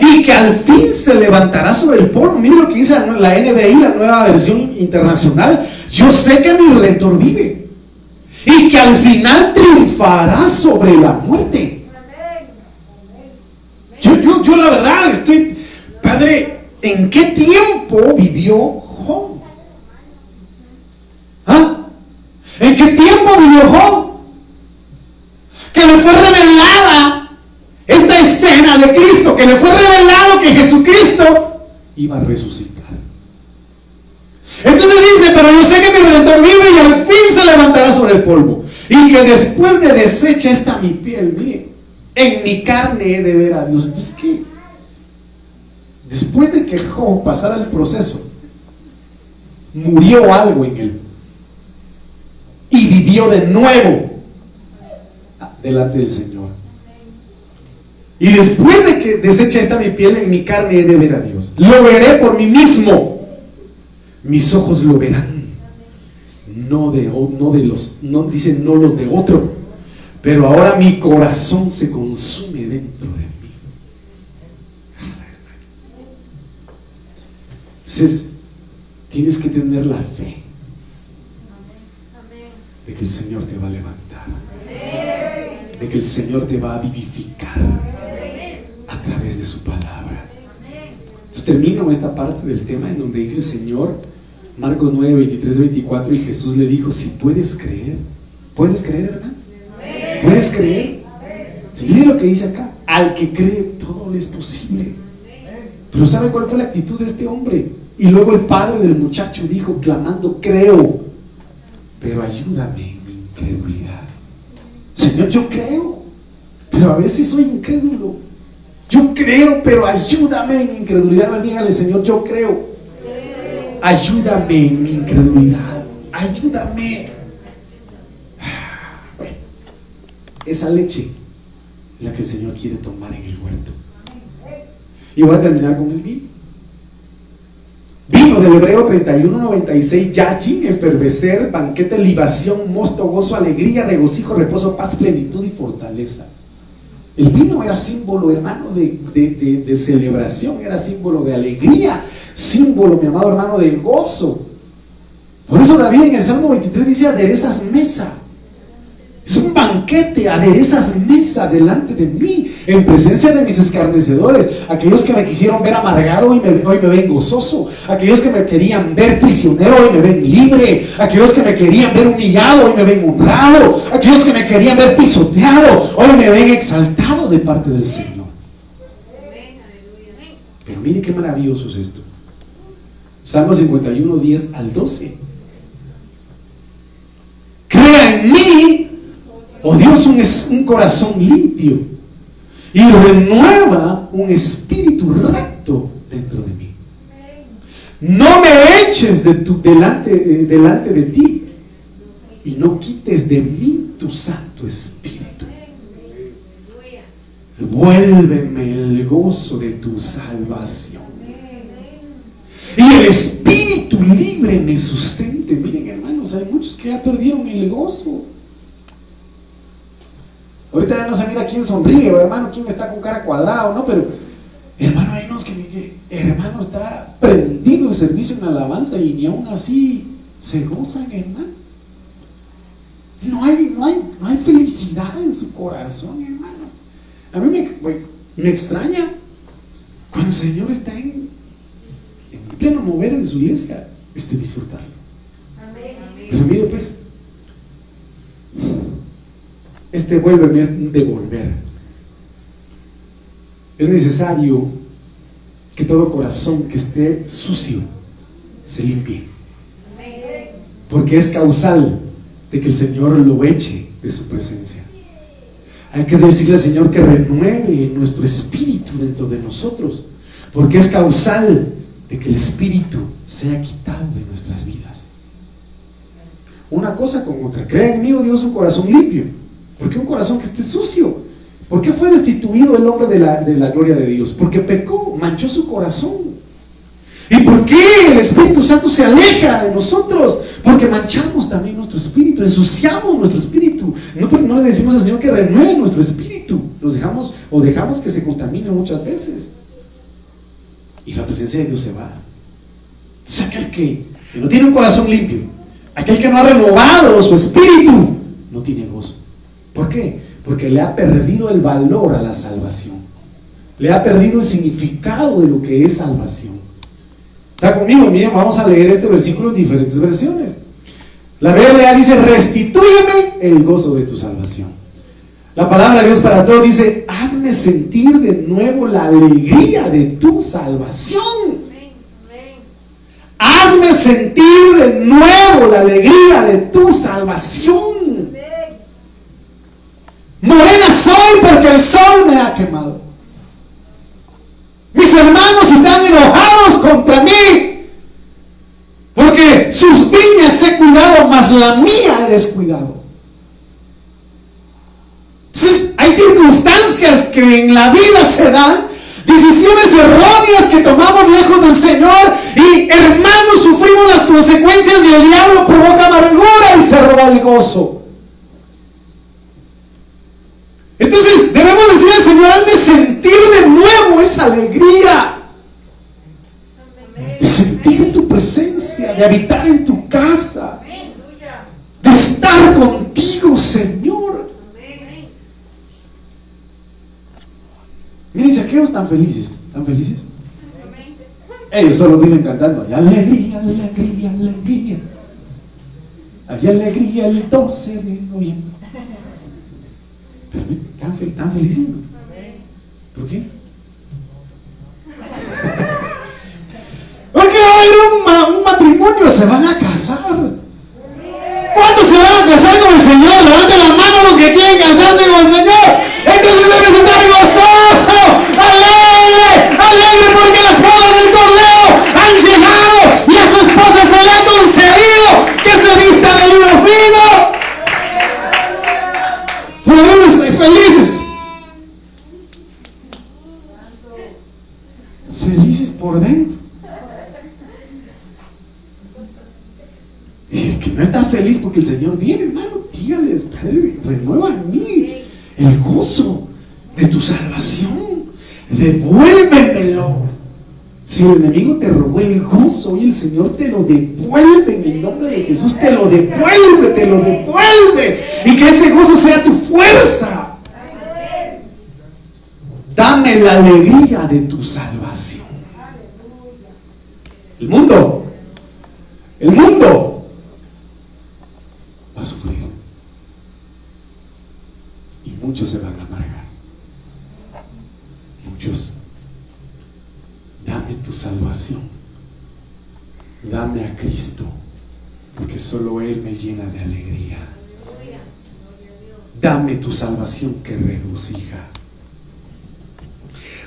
Speaker 1: Y que al fin se levantará sobre el polvo. Mira lo que dice la NBI, la nueva versión internacional. Yo sé que mi redentor vive. Y que al final triunfará sobre la muerte. Yo, yo, yo la verdad estoy, Padre, ¿en qué tiempo vivió Job? ¿Ah? ¿En qué tiempo vivió Job? Que le fue revelada esta escena de Cristo, que le fue revelado que Jesucristo iba a resucitar. Entonces dice, pero yo sé que mi redentor vive y al fin se levantará sobre el polvo. Y que después de desecha esta mi piel, mire, en mi carne he de ver a Dios. Entonces, ¿qué? Después de que Job pasara el proceso, murió algo en él. De nuevo delante del Señor. Y después de que desecha esta mi piel, en mi carne he de ver a Dios. Lo veré por mí mismo. Mis ojos lo verán. No de, no de los, no dicen no los de otro. Pero ahora mi corazón se consume dentro de mí. Entonces, tienes que tener la fe que el Señor te va a levantar. De que el Señor te va a vivificar a través de su palabra. Entonces termino esta parte del tema en donde dice Señor, Marcos 9, 23, 24, y Jesús le dijo, si puedes creer, ¿puedes creer, hermano? ¿Puedes creer? Mire lo que dice acá, al que cree todo le es posible. Pero ¿sabe cuál fue la actitud de este hombre? Y luego el padre del muchacho dijo, clamando, creo, ayúdame en mi incredulidad. Señor, yo creo, pero a veces soy incrédulo. Yo creo, pero ayúdame en mi incredulidad. Dígale, Señor, yo creo. Ayúdame en mi incredulidad. Ayúdame. esa leche es la que el Señor quiere tomar en el huerto. Y voy a terminar con el vino. Vino del Hebreo 31.96, yachin, efervecer, banquete, libación, mosto, gozo, alegría, regocijo, reposo, paz, plenitud y fortaleza. El vino era símbolo, hermano, de, de, celebración, era símbolo de alegría, símbolo, mi amado hermano, de gozo. Por eso David en el Salmo 23 dice, aderezas mesa es un banquete, aderezas mesa delante de mí, en presencia de mis escarnecedores. Aquellos que me quisieron ver amargado hoy me, hoy me ven gozoso. Aquellos que me querían ver prisionero hoy me ven libre. Aquellos que me querían ver humillado hoy me ven honrado. Aquellos que me querían ver pisoteado hoy me ven exaltado de parte del Señor. Pero mire qué maravilloso es esto. Salmo 51, 10 al 12. Crea en mí Oh Dios, un, un corazón limpio y renueva un espíritu recto dentro de mí. No me eches de tu, delante, eh, delante de ti y no quites de mí tu Santo Espíritu. Vuélveme el gozo de tu salvación. Y el Espíritu libre me sustente. Miren hermanos, hay muchos que ya perdieron el gozo. Ahorita ya no se mira quién sonríe, hermano, quién está con cara cuadrada, ¿no? Pero, hermano, hay unos que, que hermano, está prendido el servicio en alabanza y ni aún así se gozan, hermano. No hay, no hay, no hay felicidad en su corazón, hermano. A mí me, me extraña cuando el Señor está en, en pleno mover en su iglesia, este disfrutarlo. Pero mire, pues, este vuelve es devolver. Es necesario que todo corazón que esté sucio se limpie. Porque es causal de que el Señor lo eche de su presencia. Hay que decirle al Señor que renueve nuestro espíritu dentro de nosotros. Porque es causal de que el espíritu sea quitado de nuestras vidas. Una cosa con otra. Crea en mí, oh Dios, un corazón limpio ¿Por qué un corazón que esté sucio? ¿Por qué fue destituido el hombre de la, de la gloria de Dios? Porque pecó, manchó su corazón. ¿Y por qué el Espíritu Santo se aleja de nosotros? Porque manchamos también nuestro espíritu, ensuciamos nuestro espíritu. No, no le decimos al Señor que renueve nuestro espíritu. Los dejamos o dejamos que se contamine muchas veces. Y la presencia de Dios se va. Entonces aquel que, que no tiene un corazón limpio, aquel que no ha renovado su espíritu, no tiene gozo. ¿Por qué? Porque le ha perdido el valor a la salvación. Le ha perdido el significado de lo que es salvación. ¿Está conmigo? Miren, vamos a leer este versículo en diferentes versiones. La Biblia dice, restitúyeme el gozo de tu salvación. La palabra de Dios para todos dice, hazme sentir de nuevo la alegría de tu salvación. Hazme sentir de nuevo la alegría de tu salvación. Morena soy porque el sol me ha quemado. Mis hermanos están enojados contra mí porque mas la mía he descuidado. Entonces, hay circunstancias que en la vida se dan, decisiones erróneas que tomamos lejos del Señor y hermanos sufrimos las consecuencias y el diablo provoca amargura y se roba el gozo. Entonces debemos decir al Señor, hazme sentir de nuevo esa alegría. De sentir tu presencia, de habitar en tu casa, de estar contigo, Señor. Miren, aquellos tan felices, tan felices. Ellos solo viven cantando, hay alegría, alegría, alegría. Hay alegría el 12 de noviembre. Pero tan felices. ¿Por qué? Porque va a haber un, un matrimonio, se van a casar. ¿Cuántos se van a casar con el Señor? Levanten la mano los que quieren casarse con el Señor. Entonces debes estar gozoso, alegre, alegre porque las bodas del Cordero han llegado y a su esposa se le ha concedido que se vista de lino fino. Por lo estoy felices. Felices por dentro. Y el que no está feliz porque el Señor viene, hermano, dígales, Padre, renueva en mí el gozo de tu salvación. Devuélvemelo. Si el enemigo te robó el gozo y el Señor te lo devuelve en el nombre de Jesús, te lo devuelve, te lo devuelve. Y que ese gozo sea tu fuerza. Dame la alegría de tu salvación. El mundo, el mundo va a sufrir. Y muchos se van a amargar. Muchos. Dame tu salvación. Dame a Cristo. Porque solo Él me llena de alegría. Dame tu salvación que regocija.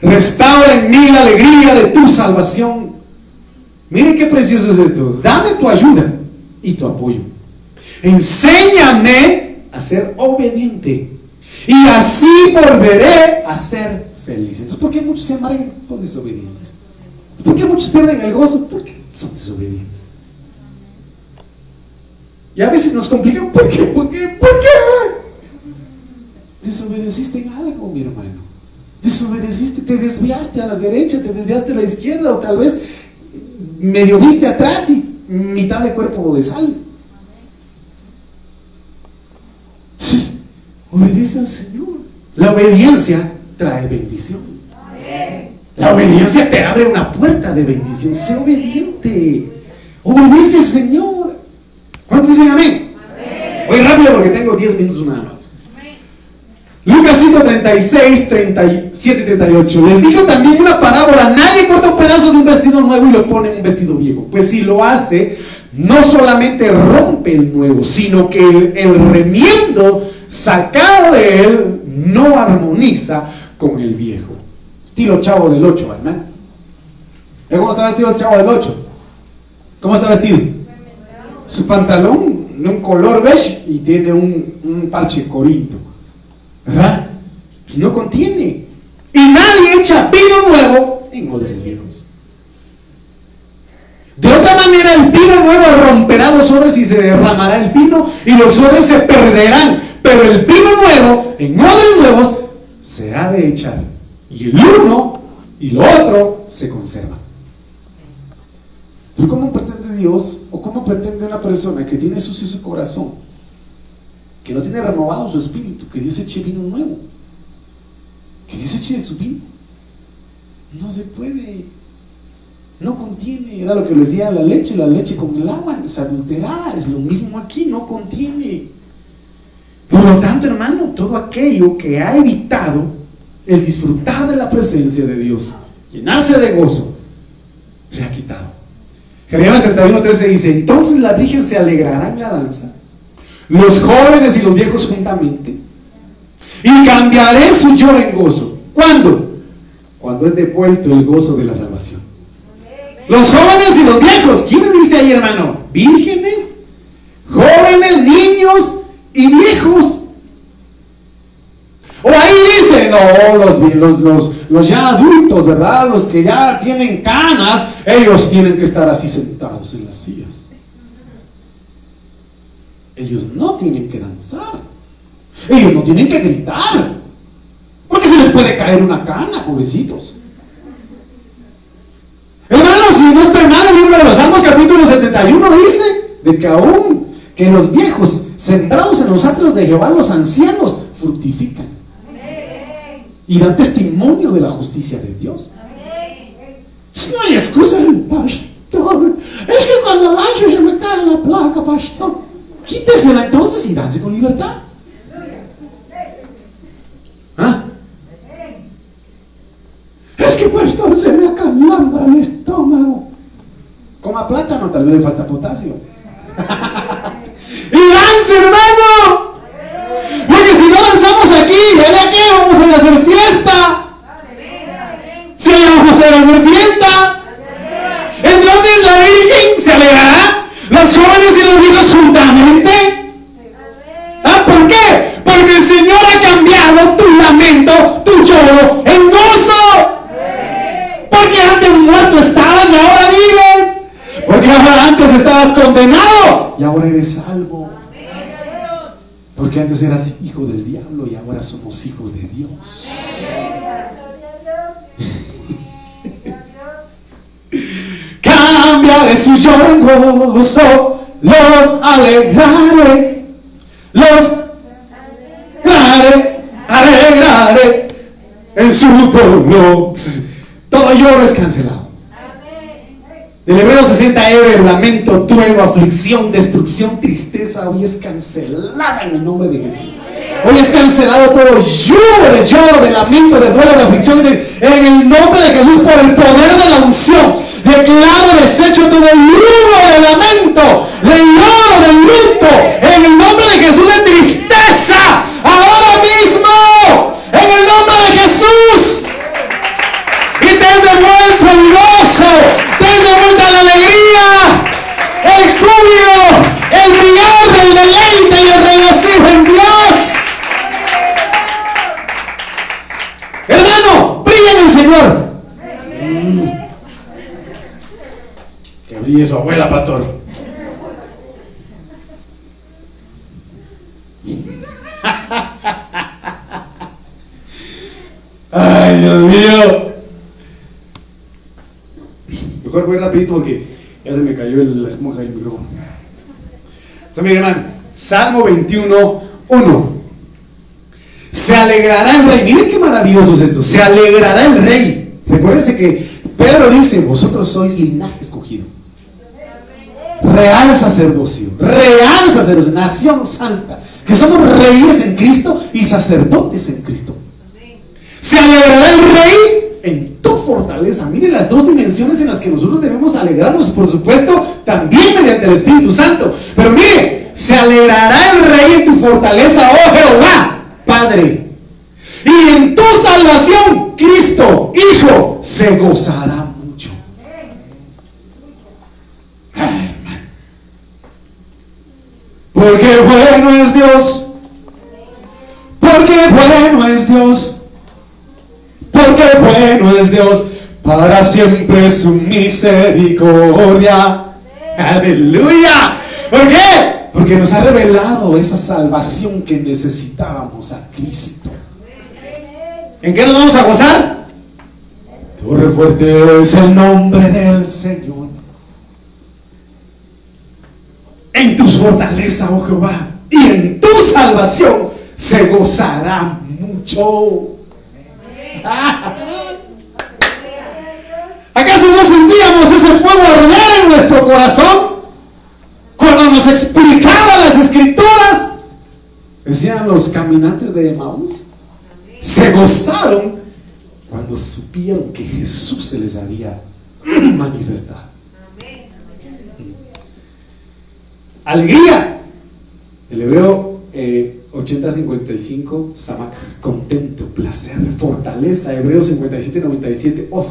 Speaker 1: Restaura en mí la alegría de tu salvación. Miren qué precioso es esto. Dame tu ayuda y tu apoyo. Enséñame a ser obediente. Y así volveré a ser feliz. Entonces, ¿por qué muchos se amargan por desobedientes? ¿Por qué muchos pierden el gozo? Porque son desobedientes. Y a veces nos complican. ¿Por qué? ¿Por qué? ¿Por qué? Desobedeciste en algo, mi hermano. Desobedeciste, te desviaste a la derecha, te desviaste a la izquierda, o tal vez medio viste atrás y mitad de cuerpo de sal. Obedece al Señor. La obediencia trae bendición. La obediencia te abre una puerta de bendición. Sé obediente. Obedece al Señor. ¿Cuántos dicen amén? Voy rápido porque tengo 10 minutos nada más. Lucas 5, 36, 37, 38. Les dijo también una parábola. Nadie corta un pedazo de un vestido nuevo y lo pone en un vestido viejo. Pues si lo hace, no solamente rompe el nuevo, sino que el, el remiendo sacado de él no armoniza con el viejo. Estilo chavo del 8, hermano. ¿Cómo está vestido el chavo del 8? ¿Cómo está vestido? Su pantalón de un color beige y tiene un, un parche corinto. ¿Verdad? Pues no contiene. Y nadie echa vino nuevo en odres viejos. De otra manera, el vino nuevo romperá los odres y se derramará el vino y los odres se perderán. Pero el vino nuevo, en odres nuevos, se ha de echar. Y el uno y lo otro se conservan. ¿Pero cómo pretende Dios o cómo pretende una persona que tiene sucio su corazón, que no tiene renovado su espíritu, que Dios eche vino nuevo? Que Dios eche de su vino. No se puede. No contiene, era lo que les decía la leche, la leche con el agua es adulterada, es lo mismo aquí, no contiene. Por lo tanto, hermano, todo aquello que ha evitado el disfrutar de la presencia de Dios, llenarse de gozo, se ha quitado. Jeremías 31:13 dice, entonces la Virgen se alegrará en la danza, los jóvenes y los viejos juntamente, y cambiaré su lloro en gozo. ¿Cuándo? Cuando es devuelto el gozo de la salvación. Los jóvenes y los viejos, ¿quién dice ahí, hermano? Vírgenes, jóvenes ancianos y viejos. No, los, los, los, los, ya adultos, ¿verdad? Los que ya tienen canas, ellos tienen que estar así sentados en las sillas. Ellos no tienen que danzar. Ellos no tienen que gritar. Porque se les puede caer una cana, pobrecitos. Hermanos, si no estoy mal, el libro de los Salmos capítulo 71 dice de que aún que los viejos sembrados en los atrios de Jehová, los ancianos, fructifican. Y dan testimonio de la justicia de Dios. No hay excusa, pastor. Es que cuando danzo se me cae la placa, pastor. Quítesela entonces y dance con libertad. ¿Ah? Es que pastor se me acalambra el estómago. Coma plátano, tal vez le falta potasio. y lance, hermano. Aquí, ¿ya qué? Vamos a hacer fiesta. Si sí, vamos a hacer fiesta. Entonces la Virgen se alegrará. Los jóvenes y los niños juntamente. ¿Ah, ¿Por qué? Porque el Señor ha cambiado tu lamento, tu lloro en gozo. Porque antes muerto estabas y ahora vives. Porque ahora antes estabas condenado y ahora eres salvo. Porque antes eras hijo del diablo y ahora somos hijos de Dios. Cambiaré su lloro los alegraré, los alegraré, alegraré en su dolor. Todo lloro es cancelado. Del Hebreo 60 Ever, lamento, trueno, aflicción, destrucción, tristeza, hoy es cancelada en el nombre de Jesús. Hoy es cancelado todo yugo de lloro, de lamento, de duelo, de aflicción, en el nombre de Jesús, por el poder de la unción. Declaro desecho todo yugo de lamento, de lloro, de luto, en el Señor. Mm. Que brille su abuela, pastor. Ay, Dios mío. Mejor voy rapidito porque ya se me cayó la esponja del micrófono. Salmo 21, 1. Se alegrará el rey. Miren qué maravilloso es esto. Se alegrará el rey. Recuérdense que Pedro dice, vosotros sois linaje escogido. Real sacerdocio. Real sacerdocio. Nación santa. Que somos reyes en Cristo y sacerdotes en Cristo. Se alegrará el rey en tu fortaleza. Miren las dos dimensiones en las que nosotros debemos alegrarnos, por supuesto, también mediante el Espíritu Santo. Pero mire, se alegrará el rey en tu fortaleza, oh Jehová, Padre. Y en tu salvación, Cristo, Hijo, se gozará mucho. Porque bueno es Dios. Porque bueno es Dios porque bueno es Dios, para siempre su misericordia. Aleluya. ¿Por qué? Porque nos ha revelado esa salvación que necesitábamos a Cristo. ¿En qué nos vamos a gozar? Torre fuerte es el nombre del Señor. En tu fortaleza, oh Jehová, y en tu salvación se gozará mucho. ¿Acaso no sentíamos ese fuego arder en nuestro corazón nos explicaba las escrituras? Decían los caminantes de Emaús. Se gozaron cuando supieron que Jesús se les había manifestado. Alegría. El hebreo eh, 80-55, Samak, contento, placer, fortaleza, Hebreos 57-97, oh,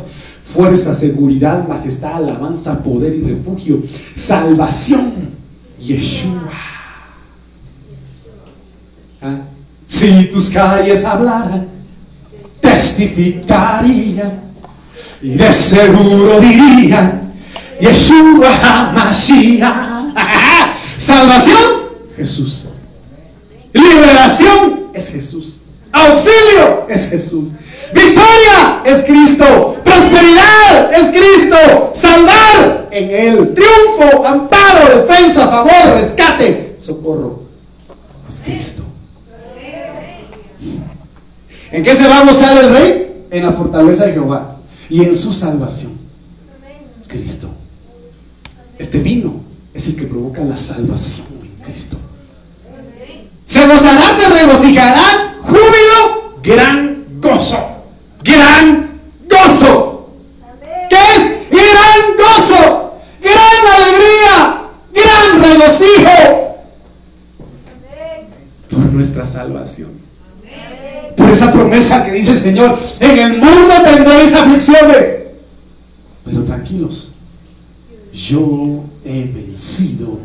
Speaker 1: fuerza, seguridad, majestad, alabanza, poder y refugio, salvación, Yeshua. si tus calles hablaran, testificaría y de seguro diría, Yeshua HaMashiach. Salvación, Jesús. Liberación es Jesús. Auxilio es Jesús. Victoria es Cristo. Prosperidad es Cristo. Salvar en Él. Triunfo, amparo, defensa, favor, rescate, socorro. Es Cristo. ¿En qué se va a gozar el rey? En la fortaleza de Jehová y en su salvación. Cristo. Este vino es el que provoca la salvación en Cristo. Se gozará, se regocijará, júbilo, gran gozo. Gran gozo. ¿Qué es? Gran gozo, gran alegría, gran regocijo por nuestra salvación. Por esa promesa que dice el Señor, en el mundo tendréis aflicciones. Pero tranquilos, yo he vencido.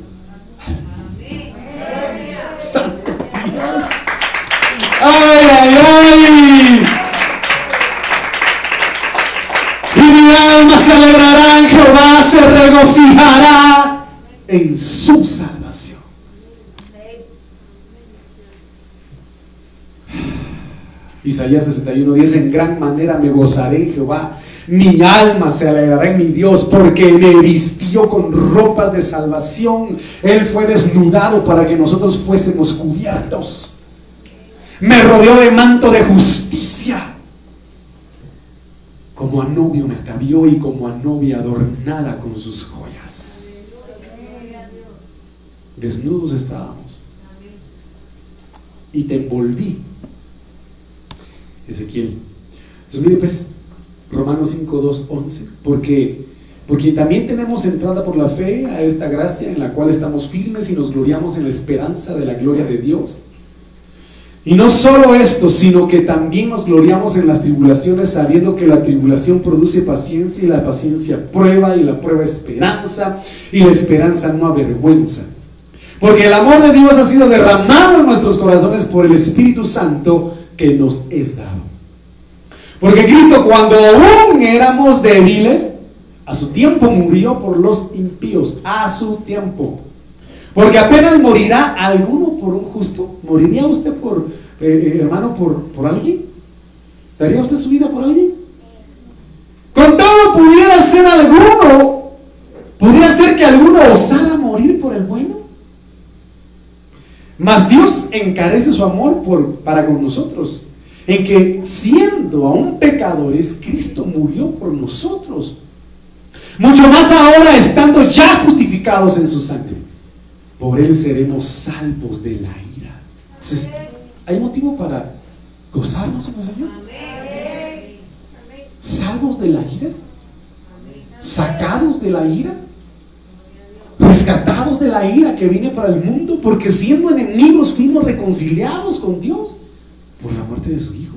Speaker 1: Ay, ay, ay. Y mi alma se alegrará en Jehová, se regocijará en su salvación. Isaías 61, 10, en gran manera me gozaré en Jehová. Mi alma se alegrará en mi Dios porque me vistió con ropas de salvación. Él fue desnudado para que nosotros fuésemos cubiertos. Me rodeó de manto de justicia. Como a novio me atavió y como a novia adornada con sus joyas. Desnudos estábamos. Y te envolví Ezequiel. Entonces, mire pues, Romanos 5, 2, 11. Porque, porque también tenemos entrada por la fe a esta gracia en la cual estamos firmes y nos gloriamos en la esperanza de la gloria de Dios. Y no solo esto, sino que también nos gloriamos en las tribulaciones sabiendo que la tribulación produce paciencia y la paciencia prueba y la prueba esperanza y la esperanza no avergüenza. Porque el amor de Dios ha sido derramado en nuestros corazones por el Espíritu Santo que nos es dado. Porque Cristo cuando aún éramos débiles, a su tiempo murió por los impíos, a su tiempo. Porque apenas morirá alguno por un justo. ¿Moriría usted por, eh, eh, hermano, por, por alguien? ¿Daría usted su vida por alguien? Con todo pudiera ser alguno, pudiera ser que alguno osara morir por el bueno. Mas Dios encarece su amor por, para con nosotros, en que siendo aún pecadores, Cristo murió por nosotros. Mucho más ahora estando ya justificados en su sangre. Por él seremos salvos de la ira. ¿hay motivo para gozarnos en el Señor? ¿Salvos de la ira? ¿Sacados de la ira? Rescatados de la ira que viene para el mundo, porque siendo enemigos fuimos reconciliados con Dios por la muerte de su Hijo.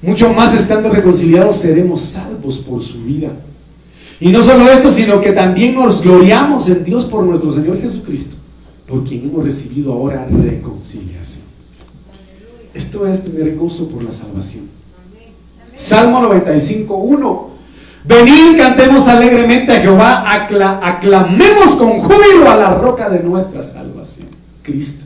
Speaker 1: Mucho más estando reconciliados seremos salvos por su vida. Y no solo esto, sino que también nos gloriamos en Dios por nuestro Señor Jesucristo, por quien hemos recibido ahora reconciliación. Esto es tener gozo por la salvación. Salmo 95, 1 Venid, cantemos alegremente a Jehová, aclamemos con júbilo a la roca de nuestra salvación, Cristo.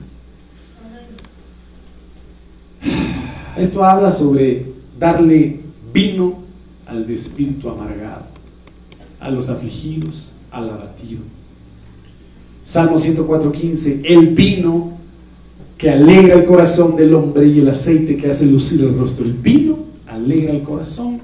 Speaker 1: Esto habla sobre darle vino al de espíritu amargado, a los afligidos, al abatido. Salmo 104.15, el vino que alegra el corazón del hombre y el aceite que hace lucir el rostro. El vino alegra el corazón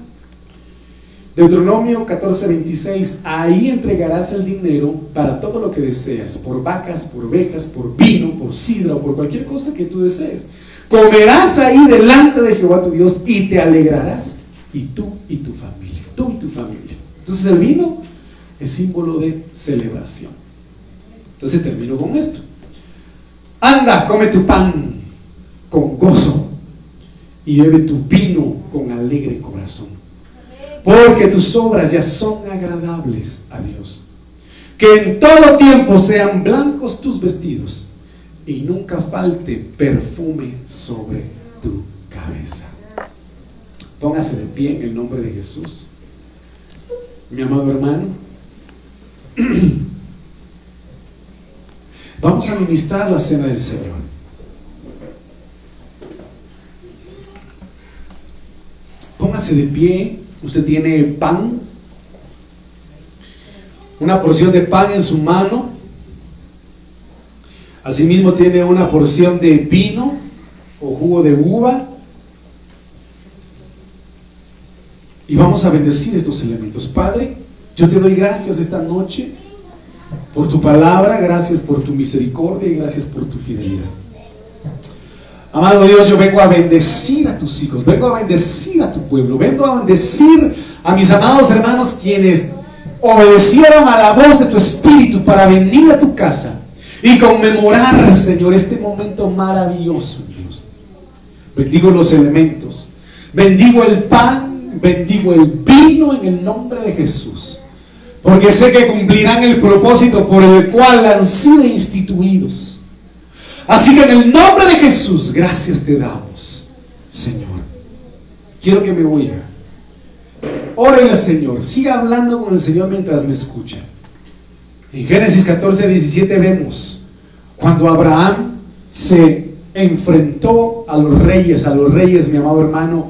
Speaker 1: Deuteronomio 14:26, ahí entregarás el dinero para todo lo que deseas, por vacas, por ovejas, por vino, por sidra o por cualquier cosa que tú desees. Comerás ahí delante de Jehová tu Dios y te alegrarás, y tú y tu familia, tú y tu familia. Entonces el vino es símbolo de celebración. Entonces termino con esto. Anda, come tu pan con gozo y bebe tu vino con alegre corazón porque tus obras ya son agradables a Dios. Que en todo tiempo sean blancos tus vestidos y nunca falte perfume sobre tu cabeza. Póngase de pie en el nombre de Jesús. Mi amado hermano, vamos a ministrar la cena del Señor. Póngase de pie. Usted tiene pan, una porción de pan en su mano. Asimismo tiene una porción de vino o jugo de uva. Y vamos a bendecir estos elementos. Padre, yo te doy gracias esta noche por tu palabra, gracias por tu misericordia y gracias por tu fidelidad. Amado Dios, yo vengo a bendecir a tus hijos, vengo a bendecir a tu pueblo, vengo a bendecir a mis amados hermanos quienes obedecieron a la voz de tu espíritu para venir a tu casa y conmemorar, Señor, este momento maravilloso, Dios. Bendigo los elementos, bendigo el pan, bendigo el vino en el nombre de Jesús, porque sé que cumplirán el propósito por el cual han sido instituidos. Así que en el nombre de Jesús, gracias te damos, Señor. Quiero que me oiga. Órale, Señor. Siga hablando con el Señor mientras me escucha. En Génesis 14, 17 vemos cuando Abraham se enfrentó a los reyes, a los reyes, mi amado hermano,